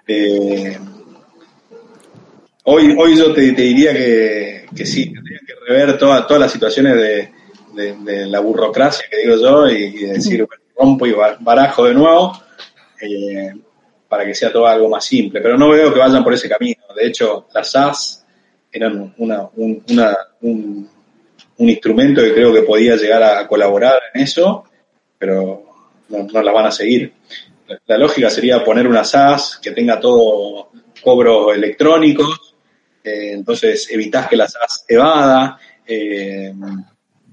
eh, hoy, hoy yo te, diría que, que sí, tendría que rever todas las situaciones de, la burocracia que digo yo y, decir, rompo y barajo de nuevo para que sea todo algo más simple, pero no veo que vayan por ese camino. De hecho, las SAS eran una, un, un, instrumento que creo que podía llegar a colaborar en eso, pero no, no las van a seguir. La, lógica sería poner una SAS que tenga todo cobros electrónicos, eh, entonces evitas que la SAS evada eh,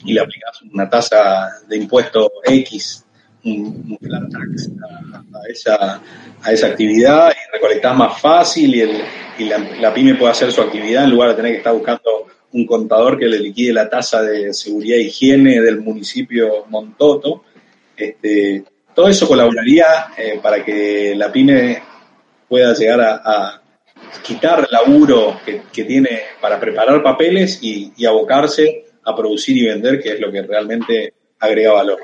y le aplicas una tasa de impuesto X un, tax a, esa, a esa actividad y recolectás más fácil y, la, pyme puede hacer su actividad en lugar de tener que estar buscando un contador que le liquide la tasa de seguridad e higiene del municipio Montoto. Este, todo eso colaboraría eh, para que la pyme pueda llegar a, quitar el laburo que, tiene para preparar papeles y abocarse a producir y vender, que es lo que realmente agrega valor.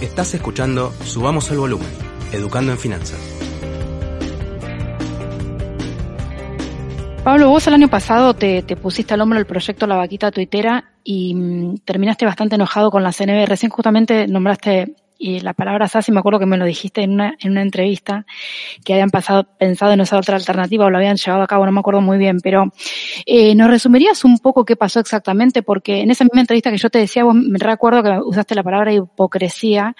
Estás escuchando Subamos el Volumen, Educando en Finanzas. Pablo, vos el año pasado te, pusiste al hombro el proyecto La Vaquita Tuitera y mm, terminaste bastante enojado con la CNB. Recién justamente nombraste y la palabra SASI, me acuerdo que me lo dijiste en una, en una entrevista, que habían pasado, pensado en esa otra alternativa o lo habían llevado a cabo, no me acuerdo muy bien, pero eh, ¿nos resumirías un poco qué pasó exactamente? Porque en esa misma entrevista que yo te decía, vos me recuerdo que usaste la palabra hipocresía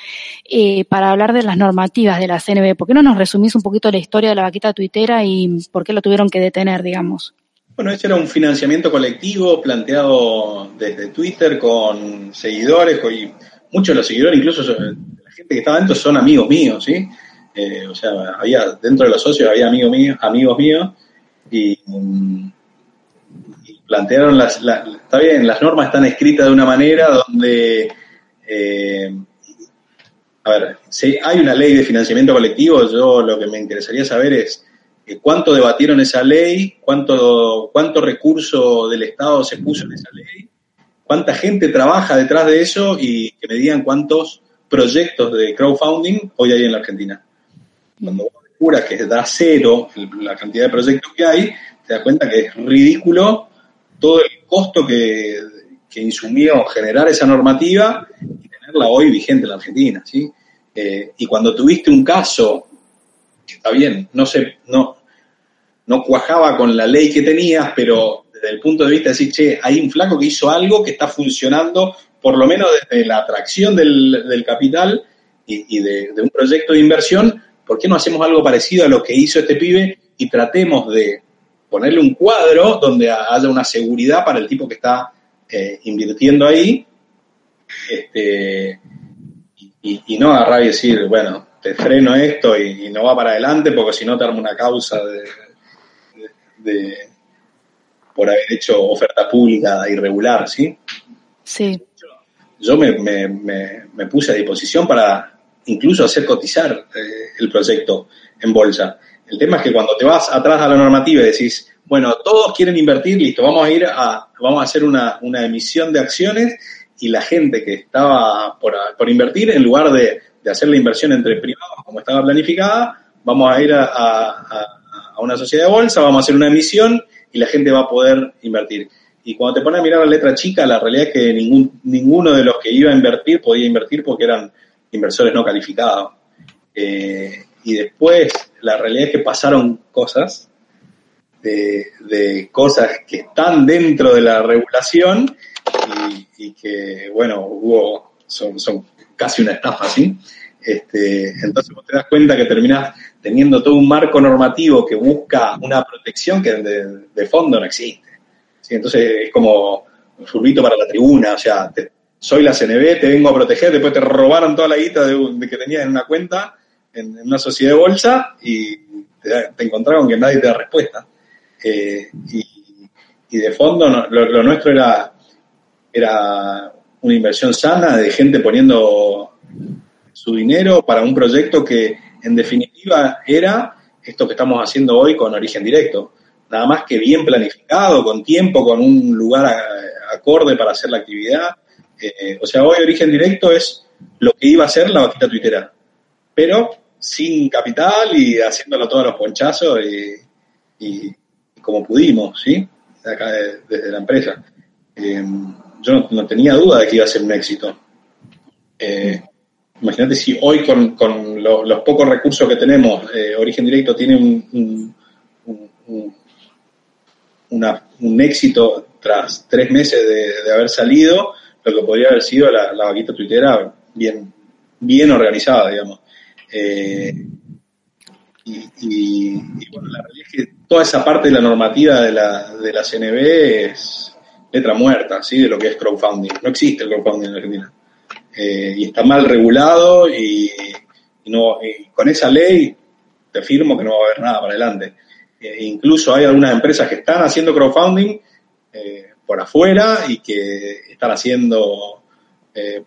eh, para hablar de las normativas de la CNB. ¿Por qué no nos resumís un poquito la historia de la vaquita tuitera y por qué lo tuvieron que detener, digamos? Bueno, ese era un financiamiento colectivo planteado desde Twitter con seguidores y muchos de los seguidores, incluso la gente que estaba dentro, son amigos míos, ¿sí? Eh, o sea, había, dentro de los socios había amigos míos, amigos míos y, plantearon las, está bien, las normas están escritas de una manera donde, eh, a ver, si hay una ley de financiamiento colectivo, yo lo que me interesaría saber es eh, cuánto debatieron esa ley, cuánto, cuánto recurso del Estado se puso en esa ley cuánta gente trabaja detrás de eso y que me digan cuántos proyectos de crowdfunding hoy hay en la Argentina. Cuando vos descubras que da cero la cantidad de proyectos que hay, te das cuenta que es ridículo todo el costo que, que insumió generar esa normativa y tenerla hoy vigente en la Argentina. ¿sí? Eh, y cuando tuviste un caso, que está bien, no, se, no, no cuajaba con la ley que tenías, pero desde el punto de vista de decir, che, hay un flaco que hizo algo que está funcionando, por lo menos desde la atracción del, capital y, de, un proyecto de inversión, ¿por qué no hacemos algo parecido a lo que hizo este pibe y tratemos de ponerle un cuadro donde haya una seguridad para el tipo que está eh, invirtiendo ahí? Este, y, no agarrar y decir, bueno, te freno esto y, no va para adelante porque si no te arma una causa de por haber hecho oferta pública irregular, ¿sí? Sí. Yo me, me, puse a disposición para incluso hacer cotizar eh, el proyecto en bolsa. El tema es que cuando te vas atrás a la normativa y decís, bueno, todos quieren invertir, listo, vamos a ir a, vamos a hacer una, emisión de acciones y la gente que estaba por, invertir, en lugar de, hacer la inversión entre privados como estaba planificada, vamos a ir a, a una sociedad de bolsa, vamos a hacer una emisión y la gente va a poder invertir. Y cuando te pones a mirar la letra chica, la realidad es que ningún, ninguno de los que iba a invertir podía invertir porque eran inversores no calificados. Eh, y después, la realidad es que pasaron cosas, de, cosas que están dentro de la regulación y, que, bueno, hubo, son, son casi una estafa, ¿sí? Este, entonces vos te das cuenta que terminás teniendo todo un marco normativo que busca una protección que de, fondo no existe. Entonces es como un furbito para la tribuna, o sea, soy la CNB, te vengo a proteger, después te robaron toda la guita de, que tenías en una cuenta, en, una sociedad de bolsa, y te, encontraron que nadie te da respuesta. Eh, y, de fondo lo, nuestro era, era una inversión sana de gente poniendo su dinero para un proyecto que en definitiva era esto que estamos haciendo hoy con origen directo. Nada más que bien planificado, con tiempo, con un lugar acorde para hacer la actividad. Eh, o sea, hoy origen directo es lo que iba a ser la vaquita tuitera, pero sin capital y haciéndolo todos los ponchazos y, como pudimos, ¿sí? Acá desde la empresa. Eh, yo no, tenía duda de que iba a ser un éxito. Eh, Imagínate si hoy con, los pocos recursos que tenemos, eh, Origen Directo tiene un, un, éxito tras tres meses de, haber salido, lo que podría haber sido la, vaquita tuitera bien, bien organizada, digamos. Eh, y, bueno, la realidad es que toda esa parte de la normativa de la, de la CNB es letra muerta, ¿sí? De lo que es crowdfunding. No existe el crowdfunding en Argentina. Eh, y está mal regulado y, no, con esa ley te firmo que no va a haber nada para adelante. Eh, incluso hay algunas empresas que están haciendo crowdfunding eh, por afuera y que están haciendo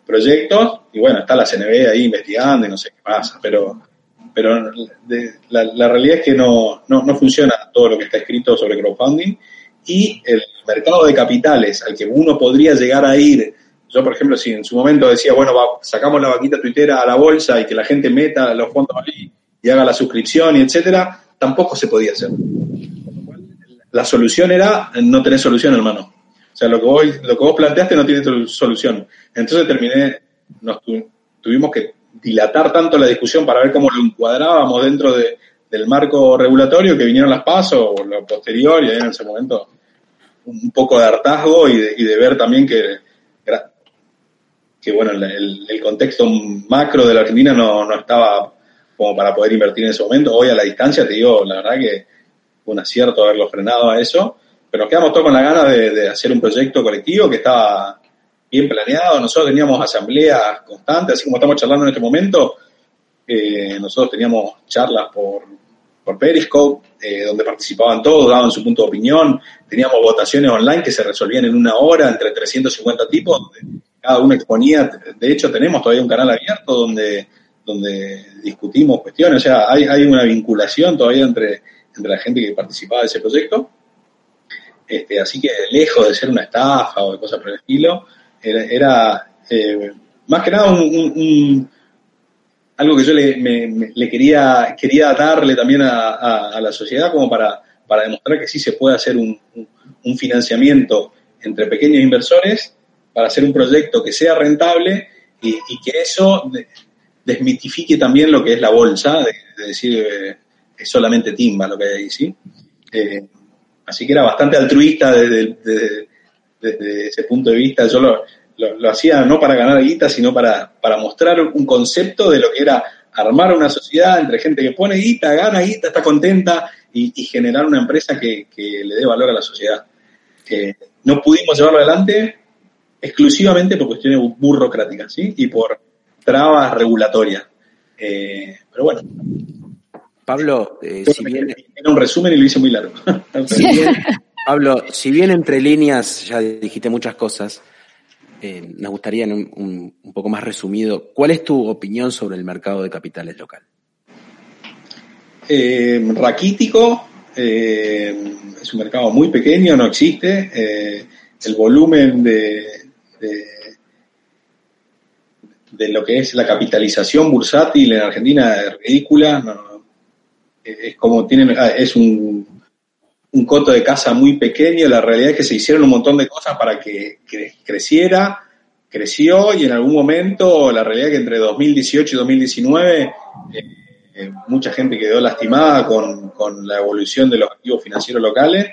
proyectos y bueno, está la CNB ahí investigando y no sé qué pasa, pero, pero la, la, realidad es que no, no, no funciona todo lo que está escrito sobre crowdfunding y el mercado de capitales al que uno podría llegar a ir yo, por ejemplo, si en su momento decía, bueno, sacamos la vaquita tuitera a la bolsa y que la gente meta los fondos ahí y haga la suscripción y etcétera, tampoco se podía hacer. La solución era no tener solución, hermano. O sea, lo que vos, lo que vos planteaste no tiene solución. Entonces terminé, nos tuvimos que dilatar tanto la discusión para ver cómo lo encuadrábamos dentro de, del marco regulatorio que vinieron las pasos o lo posterior y ahí en ese momento un poco de hartazgo y de, ver también que, que bueno, el, contexto macro de la Argentina no, no estaba como para poder invertir en ese momento. Hoy a la distancia te digo, la verdad que fue un acierto haberlo frenado a eso, pero nos quedamos todos con la gana de, hacer un proyecto colectivo que estaba bien planeado. Nosotros teníamos asambleas constantes, así como estamos charlando en este momento. Eh, nosotros teníamos charlas por, por Periscope, eh, donde participaban todos, daban su punto de opinión. Teníamos votaciones online que se resolvían en una hora entre 350 tipos, cada uno exponía. De hecho, tenemos todavía un canal abierto donde donde discutimos cuestiones, o sea, hay, una vinculación todavía entre, entre la gente que participaba de ese proyecto. Este, así que lejos de ser una estafa o de cosas por el estilo, era, eh, más que nada un, algo que yo le, quería, quería darle también a, la sociedad como para, para, demostrar que sí se puede hacer un, financiamiento entre pequeños inversores para hacer un proyecto que sea rentable y, que eso desmitifique también lo que es la bolsa, de, decir eh, es solamente timba lo que hay ahí, ¿sí? Eh, así que era bastante altruista desde, desde, ese punto de vista. Yo lo, lo, hacía no para ganar guita, sino para, para mostrar un concepto de lo que era armar una sociedad entre gente que pone guita, gana guita, está contenta y, generar una empresa que, que, le dé valor a la sociedad. no pudimos llevarlo adelante exclusivamente por cuestiones burocráticas, ¿sí? Y por trabas regulatorias. Eh, pero bueno. Pablo, eh, si bien... Era un resumen y lo hice muy largo. <laughs> Pablo, si bien entre líneas ya dijiste muchas cosas, eh, nos gustaría un, un, poco más resumido, ¿cuál es tu opinión sobre el mercado de capitales local? raquítico, es un mercado muy pequeño, no existe. el volumen de de lo que es la capitalización bursátil en Argentina es ridícula. es como tienen, ah, es un, un coto de casa muy pequeño. La realidad es que se hicieron un montón de cosas para que, creciera, creció y en algún momento la realidad es que entre 2018 y 2019 eh, eh, mucha gente quedó lastimada con, con, la evolución de los activos financieros locales,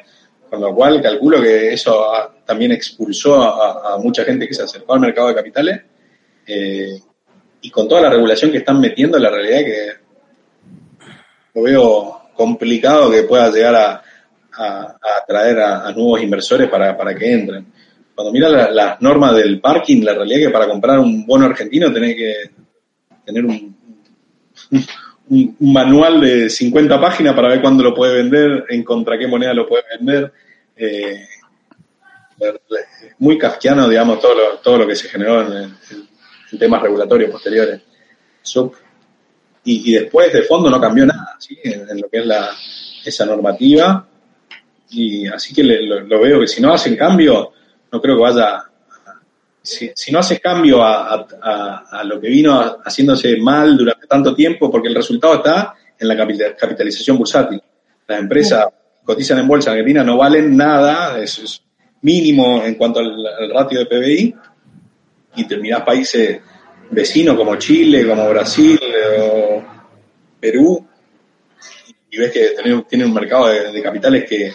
con lo cual calculo que eso también expulsó a, a, mucha gente que se acercó al mercado de capitales. Eh, y con toda la regulación que están metiendo, la realidad es que lo veo complicado que pueda llegar a, atraer a, nuevos inversores para, que entren. Cuando miras las normas del parking, la realidad es que para comprar un bono argentino tenés que tener un, un, manual de 50 páginas para ver cuándo lo puede vender, en contra qué moneda lo puede vender. Eh, muy kafkiano, digamos, todo lo, todo lo que se generó en temas regulatorios posteriores. y, después, de fondo, no cambió nada ¿sí? en, lo que es la, esa normativa. Y así que lo, veo que si no hacen cambio, no creo que vaya. Si, no haces cambio a, a, lo que vino haciéndose mal durante tanto tiempo, porque el resultado está en la capitalización bursátil. Las empresas cotizan en bolsa en Argentina no valen nada, es, mínimo en cuanto al, al ratio de PBI, y terminás países vecinos como Chile, como Brasil o Perú, y ves que tiene un mercado de, capitales que,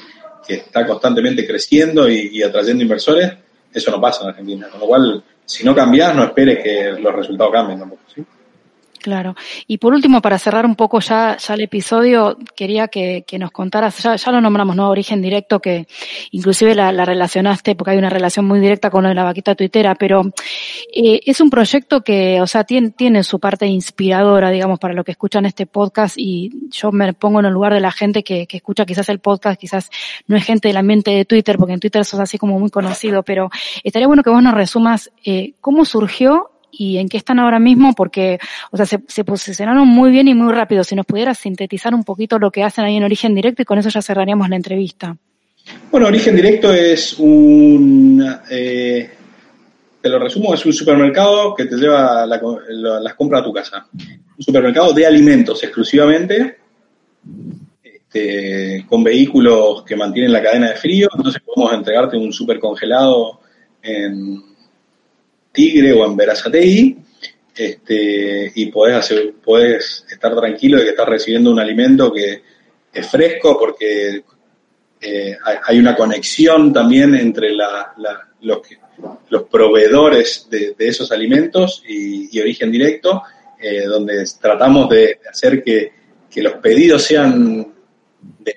está constantemente creciendo y, atrayendo inversores, eso no pasa en Argentina. Con lo cual, si no cambias, no esperes que los resultados cambien tampoco. ¿sí? Claro. Y por último, para cerrar un poco ya, ya el episodio, quería que, que nos contaras, ya, ya, lo nombramos, ¿no? Origen directo, que inclusive la, la, relacionaste, porque hay una relación muy directa con lo de la vaquita tuitera, pero eh, es un proyecto que, o sea, tiene, tiene su parte inspiradora, digamos, para lo que escuchan este podcast, y yo me pongo en el lugar de la gente que, que escucha quizás el podcast, quizás no es gente del ambiente de Twitter, porque en Twitter sos así como muy conocido, pero estaría bueno que vos nos resumas eh, cómo surgió y en qué están ahora mismo, porque, o sea, se, posicionaron muy bien y muy rápido. Si nos pudieras sintetizar un poquito lo que hacen ahí en Origen Directo y con eso ya cerraríamos la entrevista. Bueno, Origen Directo es un... Eh, te lo resumo, es un supermercado que te lleva las compras a tu casa. Un supermercado de alimentos exclusivamente, este, con vehículos que mantienen la cadena de frío, entonces podemos entregarte un super congelado en Tigre o en Verazatei, este, y podés, hacer, estar tranquilo de que estás recibiendo un alimento que es fresco porque eh, hay una conexión también entre los, los, proveedores de, esos alimentos y, origen directo, eh, donde tratamos de hacer que, los pedidos sean de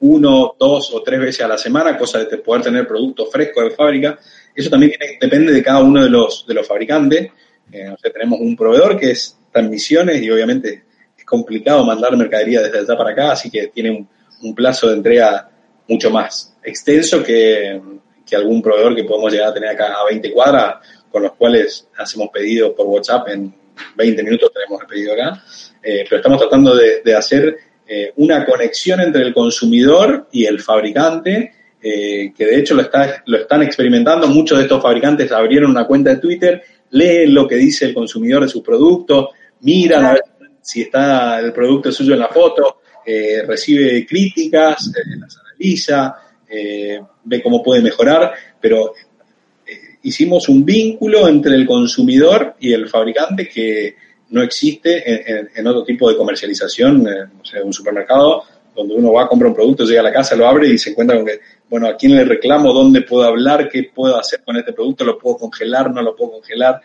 uno, dos o tres veces a la semana, cosa de poder tener productos frescos de fábrica. Eso también depende de cada uno de los, de los fabricantes. Eh, tenemos un proveedor que es transmisiones y obviamente es complicado mandar mercadería desde allá para acá, así que tiene un, plazo de entrega mucho más extenso que, algún proveedor que podemos llegar a tener acá a 20 cuadras, con los cuales hacemos pedidos por WhatsApp en 20 minutos tenemos el pedido acá. Eh, pero estamos tratando de, hacer eh, una conexión entre el consumidor y el fabricante, eh, que de hecho lo, está, lo están experimentando. Muchos de estos fabricantes abrieron una cuenta de Twitter, leen lo que dice el consumidor de sus productos, miran a ver si está el producto suyo en la foto, eh, recibe críticas, eh, las analiza, eh, ve cómo puede mejorar, pero hicimos un vínculo entre el consumidor y el fabricante que no existe en, otro tipo de comercialización, o sea, un supermercado donde uno va, a comprar un producto, llega a la casa, lo abre y se encuentra con que, bueno, ¿a quién le reclamo? ¿Dónde puedo hablar? ¿Qué puedo hacer con este producto? ¿Lo puedo congelar? ¿No lo puedo congelar?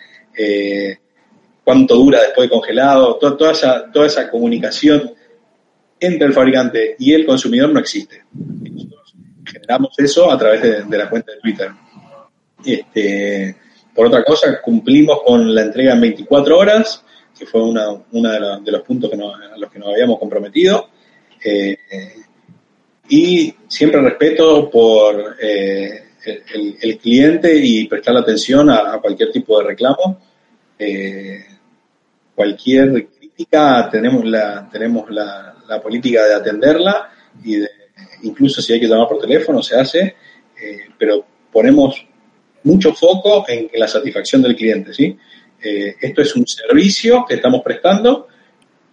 ¿Cuánto dura después de congelado? toda, esa, toda esa comunicación entre el fabricante y el consumidor no existe. nosotros generamos eso a través de, la cuenta de Twitter. Este, por otra cosa, cumplimos con la entrega en 24 horas, que fue uno una de, los puntos que a los que nos habíamos comprometido. Eh, y siempre respeto por eh, el, cliente y prestar atención a, cualquier tipo de reclamo. Eh, cualquier crítica tenemos la, tenemos la, la política de atenderla y de, incluso si hay que llamar por teléfono se hace, eh, pero ponemos mucho foco en, la satisfacción del cliente, ¿sí? Eh, esto es un servicio que estamos prestando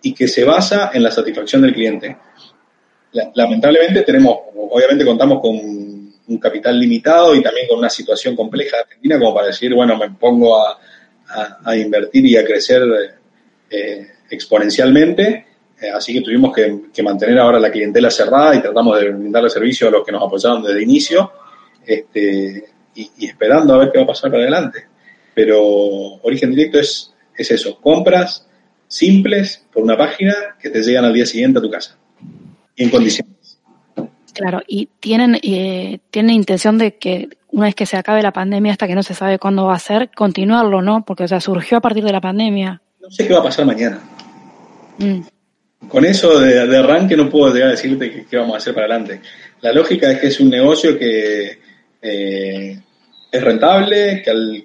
y que se basa en la satisfacción del cliente. Lamentablemente tenemos, obviamente contamos con un capital limitado y también con una situación compleja de Argentina como para decir, bueno, me pongo a, invertir y a crecer eh, exponencialmente eh, así que tuvimos que, mantener ahora la clientela cerrada y tratamos de brindarle servicio a los que nos apoyaron desde el inicio este, y, esperando a ver qué va a pasar para adelante. Pero Origen Directo es, es eso, compras simples por una página que te llegan al día siguiente a tu casa, en condiciones. Claro, y tienen, eh, tienen intención de que una vez que se acabe la pandemia, hasta que no se sabe cuándo va a ser, continuarlo, ¿no? Porque, o sea, surgió a partir de la pandemia. No sé qué va a pasar mañana. Mm con eso de, arranque no puedo llegar a decirte qué, vamos a hacer para adelante. La lógica es que es un negocio que eh, es rentable, que al,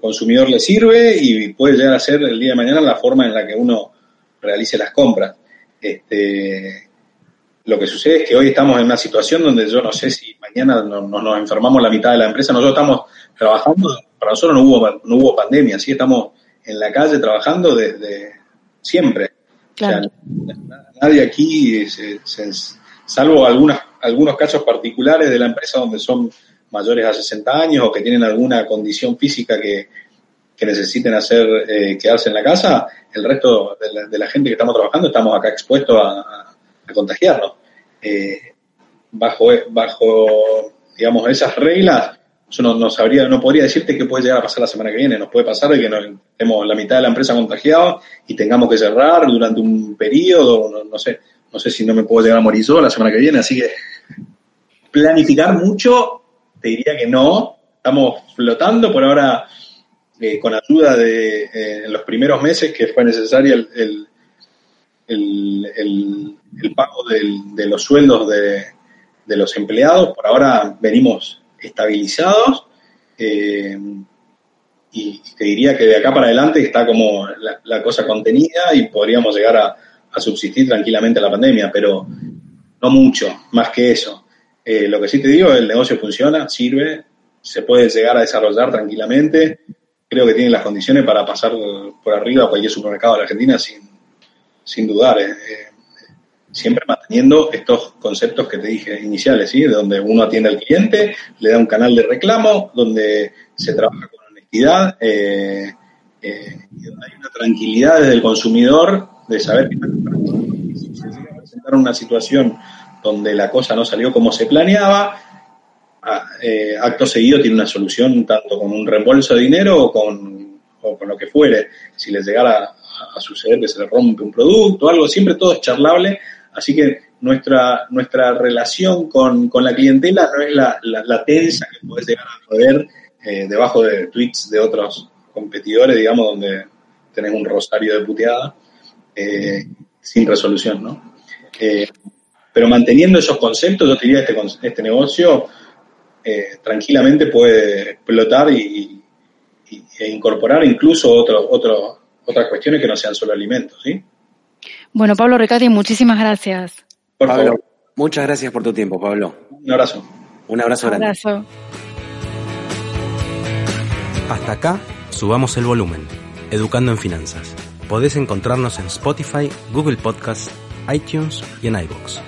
consumidor le sirve y puede llegar a ser el día de mañana la forma en la que uno realice las compras. Este, lo que sucede es que hoy estamos en una situación donde yo no sé si mañana nos enfermamos la mitad de la empresa. Nosotros estamos trabajando, para nosotros no hubo, no hubo pandemia, sí estamos en la calle trabajando desde siempre nadie aquí, salvo algunas, algunos casos particulares de la empresa donde son mayores a 60 años o que tienen alguna condición física que, necesiten hacer eh, quedarse en la casa, el resto de la, gente que estamos trabajando estamos acá expuestos a, contagiarnos. Eh, bajo, bajo, digamos, esas reglas, yo no, sabría, no podría decirte qué puede llegar a pasar la semana que viene. Nos puede pasar de que nos, tenemos la mitad de la empresa contagiada y tengamos que cerrar durante un periodo, no, sé, no sé si no me puedo llegar a morir yo la semana que viene, así que planificar mucho, te diría que no. Estamos flotando por ahora eh, con ayuda de eh, en los primeros meses que fue necesario el, el, pago de los sueldos de, de los empleados. Por ahora venimos estabilizados. Eh, y te diría que de acá para adelante está como la, cosa contenida y podríamos llegar a, subsistir tranquilamente la pandemia, pero no mucho, más que eso. Eh, lo que sí te digo, el negocio funciona, sirve, se puede llegar a desarrollar tranquilamente. Creo que tiene las condiciones para pasar por arriba a cualquier supermercado de la Argentina sin, sin dudar. Eh, siempre manteniendo estos conceptos que te dije iniciales, ¿sí? De donde uno atiende al cliente, le da un canal de reclamo, donde se trabaja con honestidad, eh, eh, y donde hay una tranquilidad desde el consumidor de saber que si se llega a presentar una situación donde la cosa no salió como se planeaba, eh, acto seguido tiene una solución tanto con un reembolso de dinero o con, o con lo que fuere. Si les llegara a, suceder que se le rompe un producto algo, siempre todo es charlable. Así que nuestra, nuestra relación con, la clientela no es la, la, tensa que puedes llegar a ver eh, debajo de tweets de otros competidores, digamos, donde tenés un rosario de puteada eh, sin resolución, ¿no? pero manteniendo esos conceptos, yo diría que este, este negocio eh, tranquilamente puede explotar y, e incorporar incluso otro, otro, otras cuestiones que no sean solo alimentos. ¿sí? Bueno, Pablo Ricati, muchísimas gracias. Por favor. Muchas gracias por tu tiempo, Pablo. Un abrazo. Un abrazo grande. Abrazo. Hasta acá, subamos el volumen. Educando en Finanzas. Podés encontrarnos en Spotify, Google Podcasts, iTunes y en iBox.